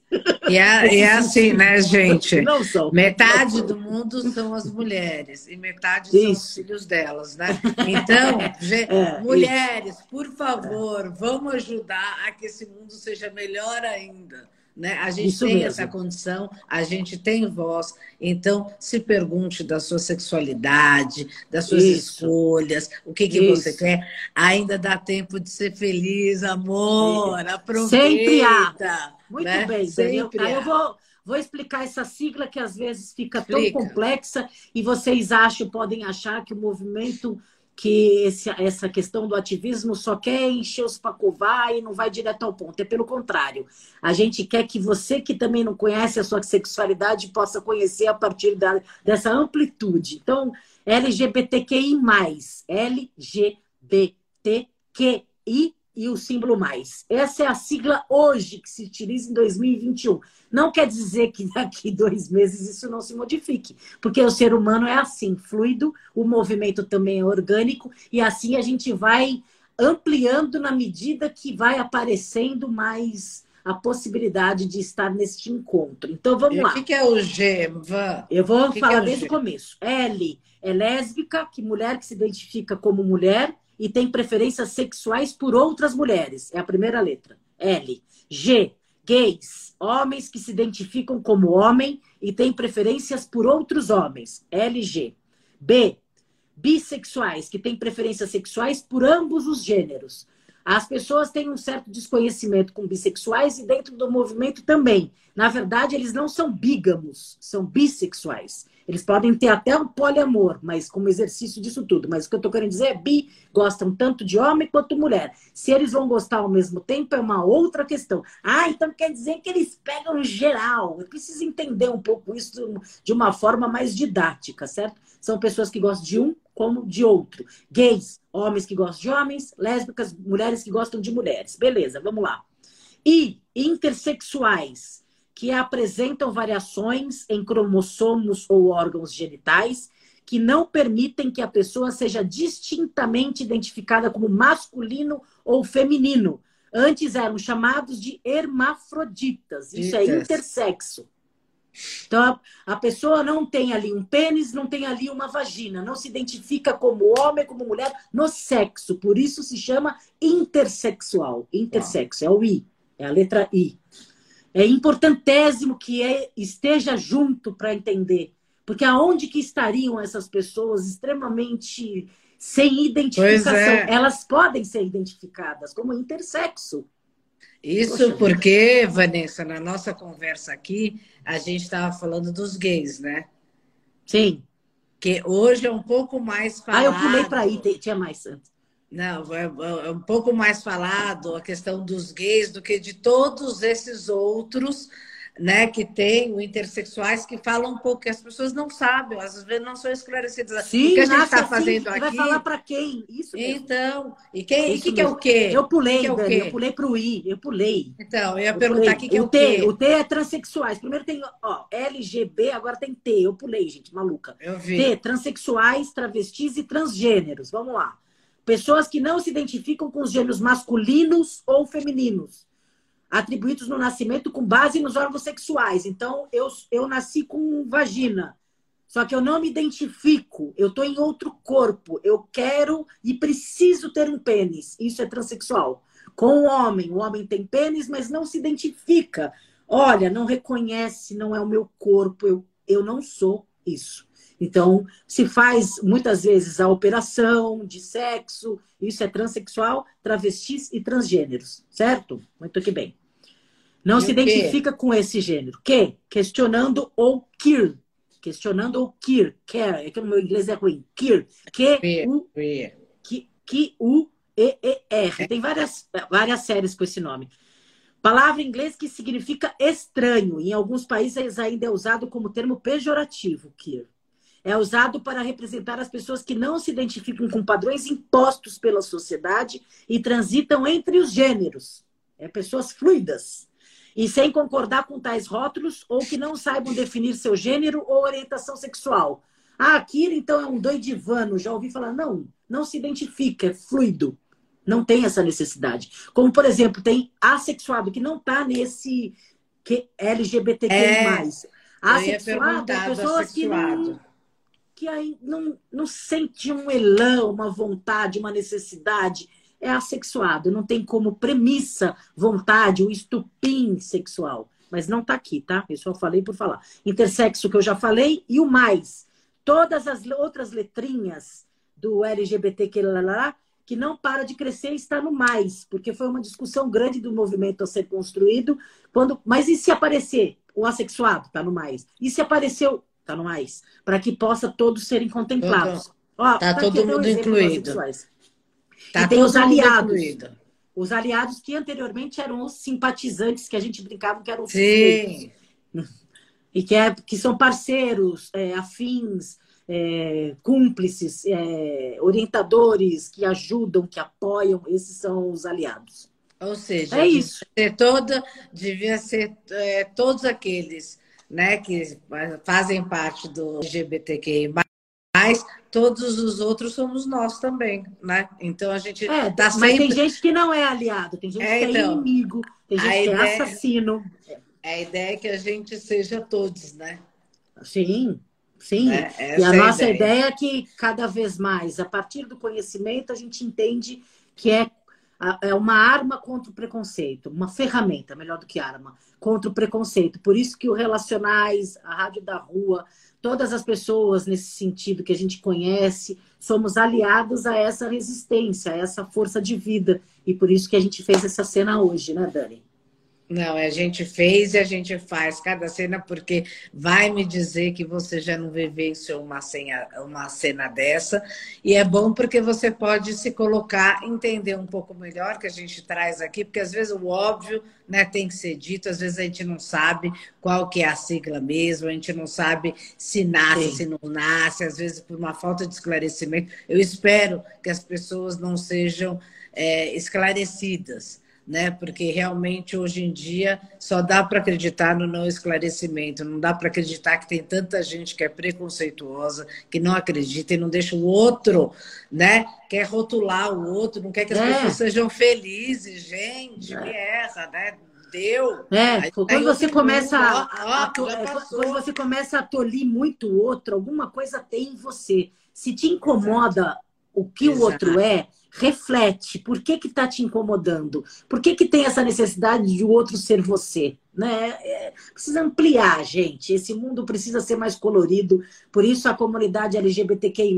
E é, é assim, né, gente? Não são. Metade do mundo são as mulheres e metade isso. são os filhos delas, né? Então, é, mulheres, isso. por favor, vamos ajudar a que esse mundo seja melhor ainda. Né? A gente Isso tem mesmo. essa condição, a gente tem voz. Então, se pergunte da sua sexualidade, das suas Isso. escolhas, o que, que você quer. Ainda dá tempo de ser feliz, amor. Aproveita. Sempre há. Muito né? bem, Daniel. Aí eu vou, vou explicar essa sigla que às vezes fica Explica. tão complexa e vocês acham, podem achar que o movimento que esse, essa questão do ativismo só quer encher os pacovar e não vai direto ao ponto. É pelo contrário. A gente quer que você que também não conhece a sua sexualidade possa conhecer a partir da, dessa amplitude. Então, LGBTQI+, LGBTQI e o símbolo mais. Essa é a sigla hoje que se utiliza em 2021. Não quer dizer que daqui dois meses isso não se modifique, porque o ser humano é assim, fluido, o movimento também é orgânico, e assim a gente vai ampliando na medida que vai aparecendo mais a possibilidade de estar neste encontro. Então vamos e lá. O que é o G? Eu vou que falar que é desde o começo. L é lésbica, que mulher que se identifica como mulher e tem preferências sexuais por outras mulheres. É a primeira letra. L. G. Gays, homens que se identificam como homem e têm preferências por outros homens. LG. B. Bissexuais, que têm preferências sexuais por ambos os gêneros. As pessoas têm um certo desconhecimento com bissexuais e dentro do movimento também. Na verdade, eles não são bígamos, são bissexuais. Eles podem ter até um poliamor, mas como exercício disso tudo. Mas o que eu estou querendo dizer é bi, gostam tanto de homem quanto mulher. Se eles vão gostar ao mesmo tempo, é uma outra questão. Ah, então quer dizer que eles pegam geral. Eu preciso entender um pouco isso de uma forma mais didática, certo? São pessoas que gostam de um como de outro. Gays, homens que gostam de homens, lésbicas, mulheres que gostam de mulheres. Beleza, vamos lá. E intersexuais, que apresentam variações em cromossomos ou órgãos genitais que não permitem que a pessoa seja distintamente identificada como masculino ou feminino. Antes eram chamados de hermafroditas. Isso é intersexo. Então, a pessoa não tem ali um pênis, não tem ali uma vagina, não se identifica como homem, como mulher, no sexo. Por isso se chama intersexual. Intersexo, é o I, é a letra I. É importantésimo que é, esteja junto para entender. Porque aonde que estariam essas pessoas extremamente sem identificação? É. Elas podem ser identificadas como intersexo. Isso Poxa, porque, Vanessa, na nossa conversa aqui, a gente estava falando dos gays, né? Sim. Que hoje é um pouco mais falado. Ah, eu pulei para aí, tinha mais antes. Não, é, é, um pouco mais falado a questão dos gays do que de todos esses outros né, que tem o intersexuais que falam um pouco, que as pessoas não sabem, às vezes não são esclarecidas. Sim, o que a gente está assim, fazendo aqui. Vai falar para quem? Isso mesmo. Então, e quem Isso que, que é o quê? Eu pulei, que é Dani, eu pulei para o I, eu pulei. Então, eu ia eu perguntar o que, que é o, o T. O T é transexuais. Primeiro tem ó, LGB, agora tem T. Eu pulei, gente, maluca. Eu vi. T, transexuais, travestis e transgêneros. Vamos lá. Pessoas que não se identificam com os gêneros masculinos ou femininos atribuídos no nascimento com base nos órgãos sexuais. Então, eu, eu nasci com vagina. Só que eu não me identifico, eu estou em outro corpo, eu quero e preciso ter um pênis. Isso é transexual. Com o homem, o homem tem pênis, mas não se identifica. Olha, não reconhece, não é o meu corpo, eu, eu não sou isso. Então, se faz muitas vezes a operação de sexo, isso é transexual, travestis e transgêneros, certo? Muito que bem. Não e se identifica com esse gênero. Que? Questionando ou queer. Questionando ou queer. Care. É que o meu inglês é ruim. Queer. Q-U-E-E-R. Tem várias, várias séries com esse nome. Palavra em inglês que significa estranho. Em alguns países ainda é usado como termo pejorativo, queer é usado para representar as pessoas que não se identificam com padrões impostos pela sociedade e transitam entre os gêneros. É pessoas fluidas. E sem concordar com tais rótulos ou que não saibam definir seu gênero ou orientação sexual. Ah, Akira, então, é um doidivano. Já ouvi falar, não, não se identifica, é fluido. Não tem essa necessidade. Como, por exemplo, tem assexuado, que não está nesse que LGBTQ+. É, assexuado é pessoas que não que aí não, não sente um elão, uma vontade, uma necessidade, é assexuado. Não tem como premissa vontade, o estupim sexual. Mas não está aqui, tá? Eu só falei por falar. Intersexo que eu já falei e o mais. Todas as outras letrinhas do LGBTQ que não para de crescer está no mais, porque foi uma discussão grande do movimento a ser construído. Quando, mas e se aparecer o assexuado? Está no mais. E se apareceu tá no mais, para que possa todos serem contemplados. Ó, tá, tá todo mundo incluído. Tá e tem os aliados. Incluído. Os aliados que anteriormente eram os simpatizantes que a gente brincava que eram os Sim. E que, é, que são parceiros, é, afins, é, cúmplices, é, orientadores que ajudam, que apoiam, esses são os aliados. Ou seja, é isso. Ser toda, devia ser é, todos aqueles né, que fazem parte do LGBTQI, mas todos os outros somos nós também, né? Então a gente é, tá sempre... Mas tem gente que não é aliado, tem gente é, que é então, inimigo, tem gente que é ideia, é assassino. A ideia é que a gente seja todos, né? Sim, sim. É, e a nossa ideia. ideia é que cada vez mais, a partir do conhecimento, a gente entende que é é uma arma contra o preconceito, uma ferramenta, melhor do que arma, contra o preconceito. Por isso que o Relacionais, a Rádio da Rua, todas as pessoas nesse sentido que a gente conhece, somos aliados a essa resistência, a essa força de vida e por isso que a gente fez essa cena hoje, né, Dani? Não, a gente fez e a gente faz cada cena porque vai me dizer que você já não vivenciou uma cena, uma cena dessa. E é bom porque você pode se colocar, entender um pouco melhor que a gente traz aqui, porque às vezes o óbvio né, tem que ser dito, às vezes a gente não sabe qual que é a sigla mesmo, a gente não sabe se nasce, Sim. se não nasce, às vezes por uma falta de esclarecimento. Eu espero que as pessoas não sejam é, esclarecidas né? Porque realmente hoje em dia só dá para acreditar no não esclarecimento, não dá para acreditar que tem tanta gente que é preconceituosa, que não acredita e não deixa o outro, né? Quer rotular o outro, não quer que as é. pessoas sejam felizes, gente, é. que erra, né? Deu. É, quando você começa a, a, a, quando você começa a tolir muito o outro, alguma coisa tem em você. Se te incomoda o que Exato. o outro é, reflete. Por que que tá te incomodando? Por que que tem essa necessidade de o outro ser você? Né? É, precisa ampliar, gente. Esse mundo precisa ser mais colorido. Por isso a comunidade LGBTQI+,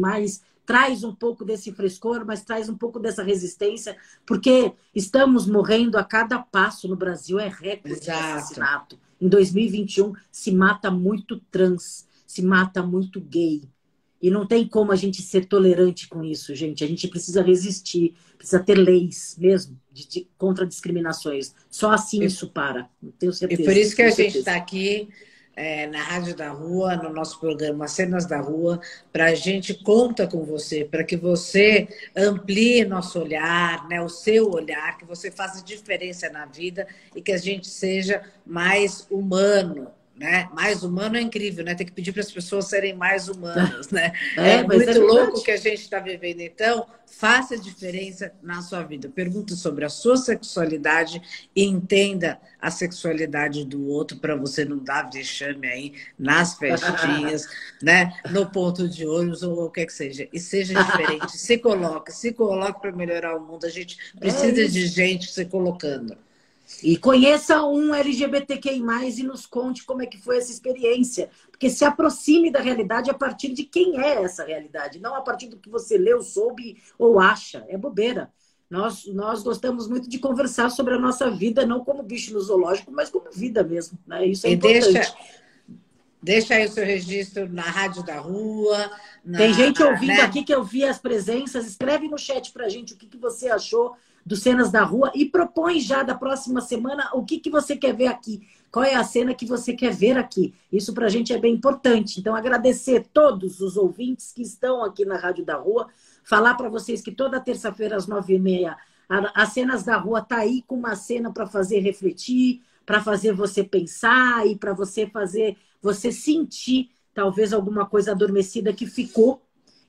traz um pouco desse frescor, mas traz um pouco dessa resistência, porque estamos morrendo a cada passo no Brasil, é recorde de assassinato. Em 2021 se mata muito trans, se mata muito gay, e não tem como a gente ser tolerante com isso, gente. A gente precisa resistir, precisa ter leis mesmo de, de, contra discriminações. Só assim isso para. Não tenho certeza. E por isso que a gente está aqui é, na Rádio da Rua, no nosso programa Cenas da Rua, para a gente conta com você, para que você amplie nosso olhar, né, o seu olhar, que você faça diferença na vida e que a gente seja mais humano, né? Mais humano é incrível, né? Tem que pedir para as pessoas serem mais humanas, né? É, é muito é louco que a gente está vivendo. Então, faça diferença na sua vida. Pergunte sobre a sua sexualidade e entenda a sexualidade do outro para você não dar vexame aí nas festinhas, né? No ponto de olhos ou o que que seja. E seja diferente. se coloque, se coloque para melhorar o mundo. A gente precisa é de gente se colocando. E conheça um LGBTQI+, e nos conte como é que foi essa experiência. Porque se aproxime da realidade a partir de quem é essa realidade, não a partir do que você leu, soube ou acha. É bobeira. Nós, nós gostamos muito de conversar sobre a nossa vida, não como bicho no zoológico, mas como vida mesmo. Né? Isso é e importante. Deixa, deixa aí o seu registro na Rádio da Rua. Na, Tem gente ouvindo né? aqui que eu vi as presenças. Escreve no chat pra gente o que, que você achou do Cenas da Rua e propõe já da próxima semana o que, que você quer ver aqui. Qual é a cena que você quer ver aqui? Isso para a gente é bem importante. Então, agradecer todos os ouvintes que estão aqui na Rádio da Rua. Falar para vocês que toda terça-feira, às nove e meia, as cenas da rua tá aí com uma cena para fazer refletir, para fazer você pensar e para você fazer você sentir talvez alguma coisa adormecida que ficou.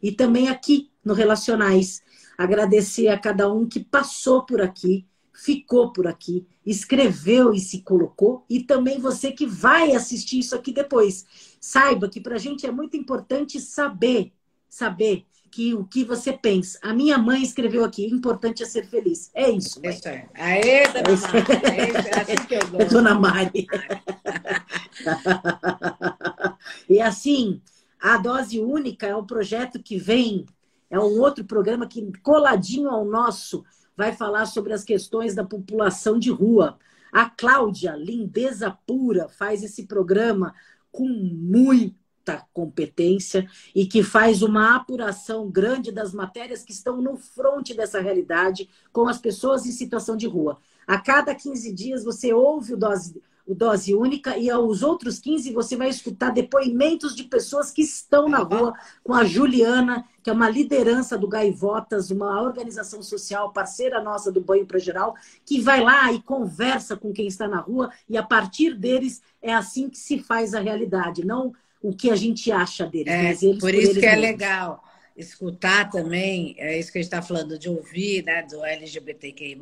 E também aqui no Relacionais agradecer a cada um que passou por aqui, ficou por aqui, escreveu e se colocou, e também você que vai assistir isso aqui depois. Saiba que para a gente é muito importante saber, saber que o que você pensa. A minha mãe escreveu aqui, importante é ser feliz. É isso. Mãe. Isso é. Aê, dona Mari. É assim que eu gosto. Dona Mari. e assim, a dose única é um projeto que vem é um outro programa que, coladinho ao nosso, vai falar sobre as questões da população de rua. A Cláudia, lindeza pura, faz esse programa com muita competência e que faz uma apuração grande das matérias que estão no fronte dessa realidade com as pessoas em situação de rua. A cada 15 dias você ouve o Dose, o Dose Única, e aos outros 15 você vai escutar depoimentos de pessoas que estão na rua, com a Juliana, que é uma liderança do Gaivotas, uma organização social parceira nossa do Banho para Geral, que vai lá e conversa com quem está na rua, e a partir deles é assim que se faz a realidade, não o que a gente acha deles. É, mas eles por, por isso que é mesmos. é legal escutar também, é isso que a gente está falando, de ouvir, né, do LGBTQI+,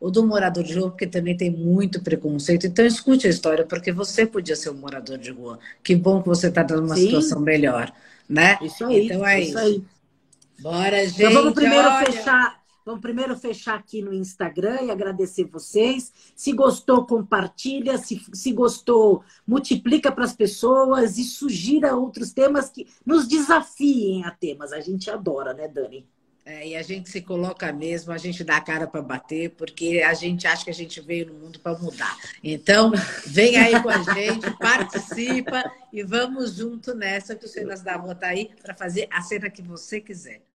ou do morador de rua, porque também tem muito preconceito. Então, escute a história, porque você podia ser um morador de rua. Que bom que você está numa Sim. situação melhor, né? Isso aí, então é isso. isso. Aí. Bora, gente, então, vamos primeiro olha... fechar Vamos primeiro fechar aqui no Instagram e agradecer vocês. Se gostou, compartilha. Se, se gostou, multiplica para as pessoas e sugira outros temas que nos desafiem a temas. A gente adora, né, Dani? É, e a gente se coloca mesmo, a gente dá a cara para bater, porque a gente acha que a gente veio no mundo para mudar. Então, vem aí com a gente, participa e vamos junto nessa que o Cenas da Rua está aí para fazer a cena que você quiser.